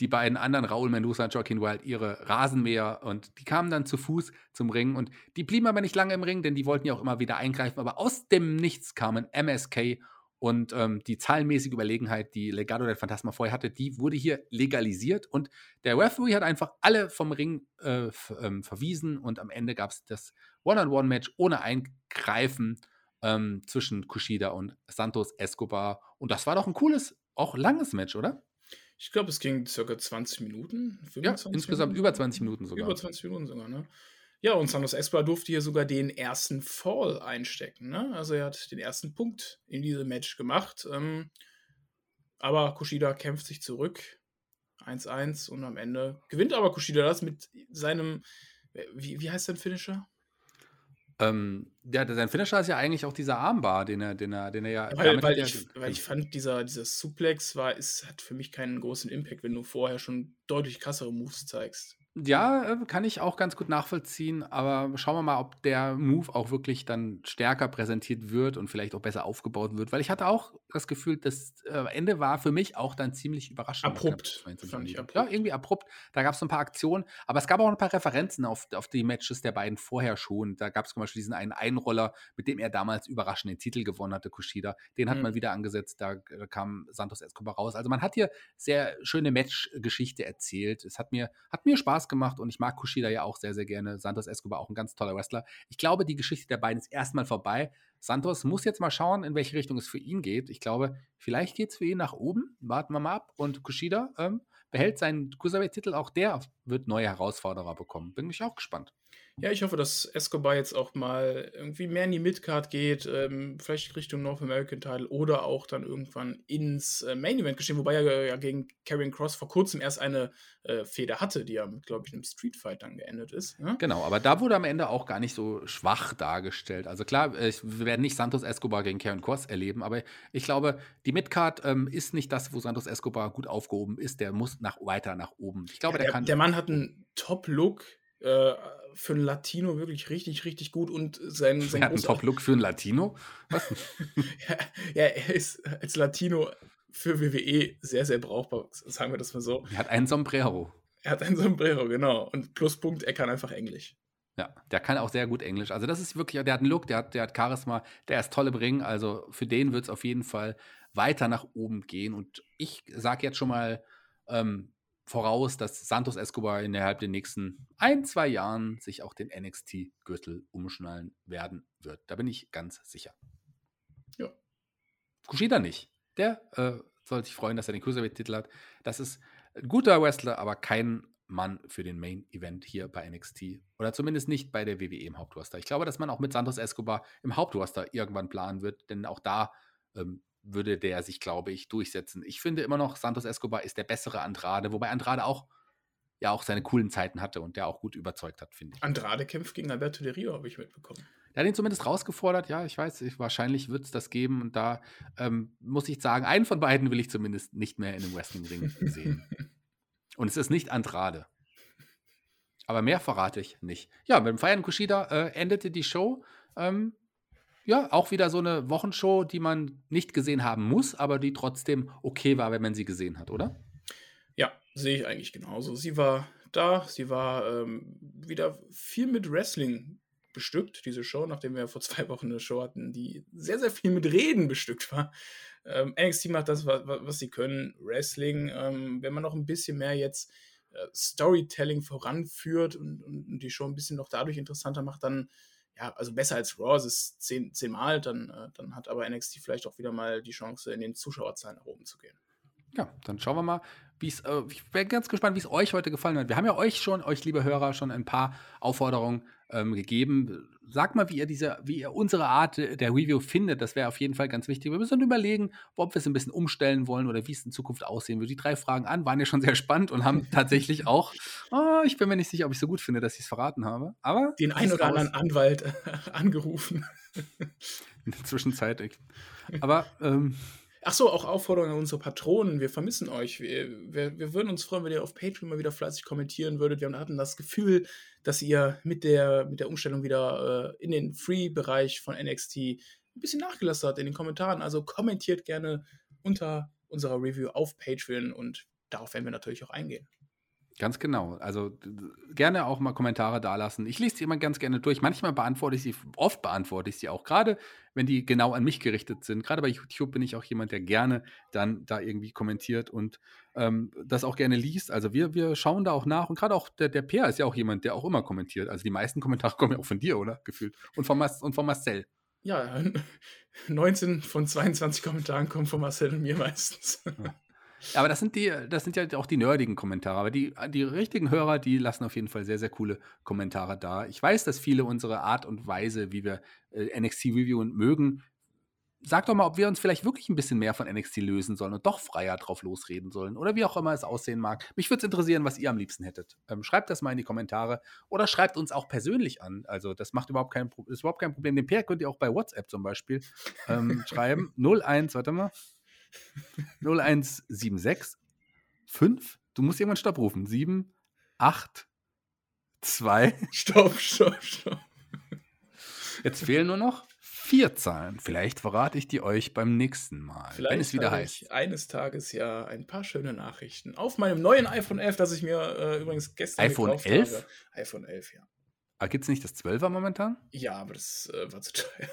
die beiden anderen, Raúl Mendoza und Joaquin Wild, ihre Rasenmäher und die kamen dann zu Fuß zum Ring und die blieben aber nicht lange im Ring, denn die wollten ja auch immer wieder eingreifen. Aber aus dem Nichts kamen MSK und ähm, die zahlenmäßige Überlegenheit, die Legado del Fantasma vorher hatte, die wurde hier legalisiert und der Referee hat einfach alle vom Ring äh, ähm, verwiesen und am Ende gab es das One-on-One-Match ohne Eingreifen ähm, zwischen Kushida und Santos Escobar. Und das war doch ein cooles, auch langes Match, oder? Ich glaube, es ging circa 20 Minuten. Ja, 25 insgesamt Minuten? über 20 Minuten sogar. Über 20 Minuten sogar, ne? Ja, und Santos Escobar durfte hier sogar den ersten Fall einstecken, ne? Also er hat den ersten Punkt in diesem Match gemacht. Ähm, aber Kushida kämpft sich zurück. 1-1 und am Ende gewinnt aber Kushida das mit seinem, wie, wie heißt sein Finisher? Ähm, ja, sein Finisher ist ja eigentlich auch dieser Armbar, den er, den er, den er ja. Weil, weil, ich, weil ich fand, dieser, dieser Suplex war, ist, hat für mich keinen großen Impact, wenn du vorher schon deutlich krassere Moves zeigst. Ja, äh, kann ich auch ganz gut nachvollziehen, aber schauen wir mal, ob der Move auch wirklich dann stärker präsentiert wird und vielleicht auch besser aufgebaut wird, weil ich hatte auch das Gefühl, das äh, Ende war für mich auch dann ziemlich überraschend. Abrupt, knapp 22 fand ich Minuten. abrupt. Ja, irgendwie abrupt. Da gab es so ein paar Aktionen, aber es gab auch ein paar Referenzen auf, auf die Matches der beiden vorher schon. Da gab es zum Beispiel diesen einen Einroller, mit dem er damals überraschend den Titel gewonnen hatte, Kushida. Den hat Mhm. man wieder angesetzt, da kam Santos Escobar raus. Also man hat hier sehr schöne Match-Geschichte erzählt. Es hat mir, hat mir Spaß gemacht und ich mag Kushida ja auch sehr, sehr gerne. Santos Escobar auch ein ganz toller Wrestler. Ich glaube, die Geschichte der beiden ist erstmal vorbei. Santos muss jetzt mal schauen, in welche Richtung es für ihn geht. Ich glaube, vielleicht geht es für ihn nach oben. Warten wir mal ab. Und Kushida ähm, behält seinen Cruiserweight-Titel. Auch der wird neue Herausforderer bekommen. Bin ich auch gespannt. Ja, ich hoffe, dass Escobar jetzt auch mal irgendwie mehr in die Midcard geht, ähm, vielleicht Richtung North American Title oder auch dann irgendwann ins äh, Main Event geschehen, wobei er ja gegen Karrion Cross vor kurzem erst eine äh, Feder hatte, die ja mit, glaube ich, einem Street Fight dann geendet ist. Ne? Genau, aber da wurde am Ende auch gar nicht so schwach dargestellt. Also klar, äh, wir werden nicht Santos Escobar gegen Karen Cross erleben, aber ich glaube, die Midcard ähm, ist nicht das, wo Santos Escobar gut aufgehoben ist. Der muss nach, weiter nach oben. Ich glaube, Ja, der, der, kann. der Mann hat einen Top-Look äh, für einen Latino wirklich richtig, richtig gut und sein, sein er hat einen Top-Look für einen Latino. Was? ja, ja, er ist als Latino für WWE sehr, sehr brauchbar, sagen wir das mal so. Er hat einen Sombrero. Er hat ein Sombrero, genau. Und Pluspunkt, er kann einfach Englisch. Ja, der kann auch sehr gut Englisch. Also, das ist wirklich, der hat einen Look, der hat, der hat Charisma, der ist tolle Bringen. Also, für den wird es auf jeden Fall weiter nach oben gehen. Und ich sage jetzt schon mal ähm, voraus, dass Santos Escobar innerhalb der nächsten ein, zwei Jahren sich auch den NXT-Gürtel umschnallen werden wird. Da bin ich ganz sicher. Ja. Kushida nicht. Der äh, soll sich freuen, dass er den Cruiserweight-Titel hat. Das ist ein guter Wrestler, aber kein Mann für den Main Event hier bei NXT. Oder zumindest nicht bei der WWE im Hauptroster. Ich glaube, dass man auch mit Santos Escobar im Hauptroster irgendwann planen wird, denn auch da ähm, würde der sich, glaube ich, durchsetzen. Ich finde immer noch, Santos Escobar ist der bessere Andrade, wobei Andrade auch ja auch seine coolen Zeiten hatte und der auch gut überzeugt hat, finde ich. Andrade kämpft gegen Alberto Del Rio, habe ich mitbekommen. Er hat ihn zumindest rausgefordert. Ja, ich weiß, ich, wahrscheinlich wird es das geben. Und da ähm, muss ich sagen, einen von beiden will ich zumindest nicht mehr in einem Wrestling-Ring sehen. Und es ist nicht Andrade. Aber mehr verrate ich nicht. Ja, mit dem Feiern Kushida äh, endete die Show. Ähm, ja, auch wieder so eine Wochenshow, die man nicht gesehen haben muss, aber die trotzdem okay war, wenn man sie gesehen hat, oder? Ja, sehe ich eigentlich genauso. Sie war da, sie war ähm, wieder viel mit Wrestling bestückt, diese Show, nachdem wir vor zwei Wochen eine Show hatten, die sehr, sehr viel mit Reden bestückt war. Ähm, NXT macht das, was, was sie können, Wrestling. Ähm, wenn man noch ein bisschen mehr jetzt äh, Storytelling voranführt und, und, die Show ein bisschen noch dadurch interessanter macht, dann ja, also besser als Raw, es ist zehn, zehnmal, dann, äh, dann hat aber NXT vielleicht auch wieder mal die Chance, in den Zuschauerzahlen nach oben zu gehen. Ja, dann schauen wir mal, wie es, äh, ich bin ganz gespannt, wie es euch heute gefallen hat. Wir haben ja euch schon, euch liebe Hörer, schon ein paar Aufforderungen ähm, gegeben. Sagt mal, wie ihr diese, wie ihr unsere Art der Review findet. Das wäre auf jeden Fall ganz wichtig. Wir müssen überlegen, ob wir es ein bisschen umstellen wollen oder wie es in Zukunft aussehen wird. Die drei Fragen an waren ja schon sehr spannend und haben tatsächlich auch, oh, ich bin mir nicht sicher, ob ich so gut finde, dass ich es verraten habe. Aber den einen oder anderen Anwalt angerufen. In der Zwischenzeit. Aber ähm, Ach so, auch Aufforderungen an unsere Patronen. Wir vermissen euch. Wir, wir, wir, würden uns freuen, wenn ihr auf Patreon mal wieder fleißig kommentieren würdet. Wir hatten das Gefühl, dass ihr mit der, mit der Umstellung wieder äh, in den Free-Bereich von NXT ein bisschen nachgelassen habt in den Kommentaren. Also kommentiert gerne unter unserer Review auf Patreon und darauf werden wir natürlich auch eingehen. Ganz genau. Also gerne auch mal Kommentare dalassen. Ich lese die immer ganz gerne durch. Manchmal beantworte ich sie, oft beantworte ich sie auch, gerade wenn die genau an mich gerichtet sind. Gerade bei YouTube bin ich auch jemand, der gerne dann da irgendwie kommentiert und ähm, das auch gerne liest. Also wir, wir schauen da auch nach und gerade auch der, der Peer ist ja auch jemand, der auch immer kommentiert. Also die meisten Kommentare kommen ja auch von dir, oder? Gefühlt. Und von, Mas und von Marcel. Ja, 19 von 22 Kommentaren kommen von Marcel und mir meistens. Aber das sind die, das sind ja auch die nerdigen Kommentare. Aber die, die richtigen Hörer, die lassen auf jeden Fall sehr, sehr coole Kommentare da. Ich weiß, dass viele unsere Art und Weise, wie wir äh, NXT reviewen, mögen. Sag doch mal, ob wir uns vielleicht wirklich ein bisschen mehr von NXT lösen sollen und doch freier drauf losreden sollen. Oder wie auch immer es aussehen mag. Mich würde es interessieren, was ihr am liebsten hättet. Ähm, schreibt das mal in die Kommentare oder schreibt uns auch persönlich an. Also, das macht überhaupt kein, ist überhaupt kein Problem. Den Per könnt ihr auch bei WhatsApp zum Beispiel ähm, schreiben. 01, warte mal. 0176 5, du musst irgendwann Stopp rufen. 7, 8, 2. Stopp, stopp, stopp. Jetzt fehlen nur noch vier Zahlen. Vielleicht verrate ich die euch beim nächsten Mal, Vielleicht wenn es wieder heißt. eines Tages ja ein paar schöne Nachrichten auf meinem neuen iPhone 11, das ich mir äh, übrigens gestern iPhone gekauft 11? habe. iPhone 11, ja. Aber gibt es nicht das 12er momentan? Ja, aber das äh, war zu teuer.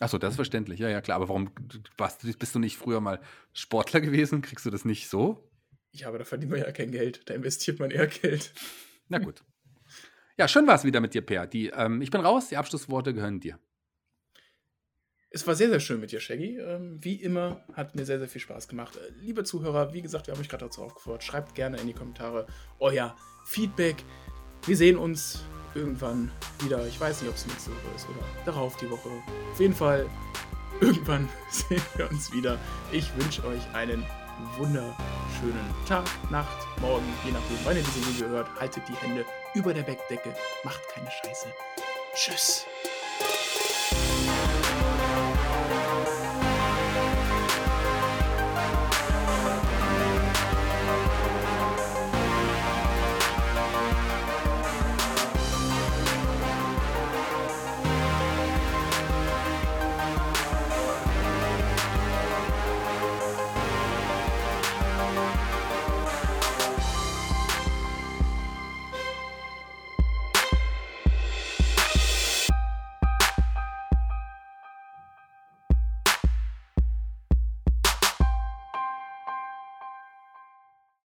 Achso, das ist verständlich. Ja, ja, klar. Aber warum warst, bist du nicht früher mal Sportler gewesen? Kriegst du das nicht so? Ja, aber da verdient man ja kein Geld. Da investiert man eher Geld. Na gut. Ja, schön war es wieder mit dir, Per. Die, ähm, ich bin raus, die Abschlussworte gehören dir. Es war sehr, sehr schön mit dir, Shaggy. Ähm, wie immer hat mir sehr, sehr viel Spaß gemacht. Äh, liebe Zuhörer, wie gesagt, wir haben euch gerade dazu aufgefordert. Schreibt gerne in die Kommentare euer Feedback. Wir sehen uns irgendwann wieder. Ich weiß nicht, ob es nächste Woche ist oder darauf die Woche. Auf jeden Fall, irgendwann sehen wir uns wieder. Ich wünsche euch einen wunderschönen Tag, Nacht, Morgen, je nachdem, wann ihr diese Video hört. Haltet die Hände über der Bettdecke. Macht keine Scheiße. Tschüss.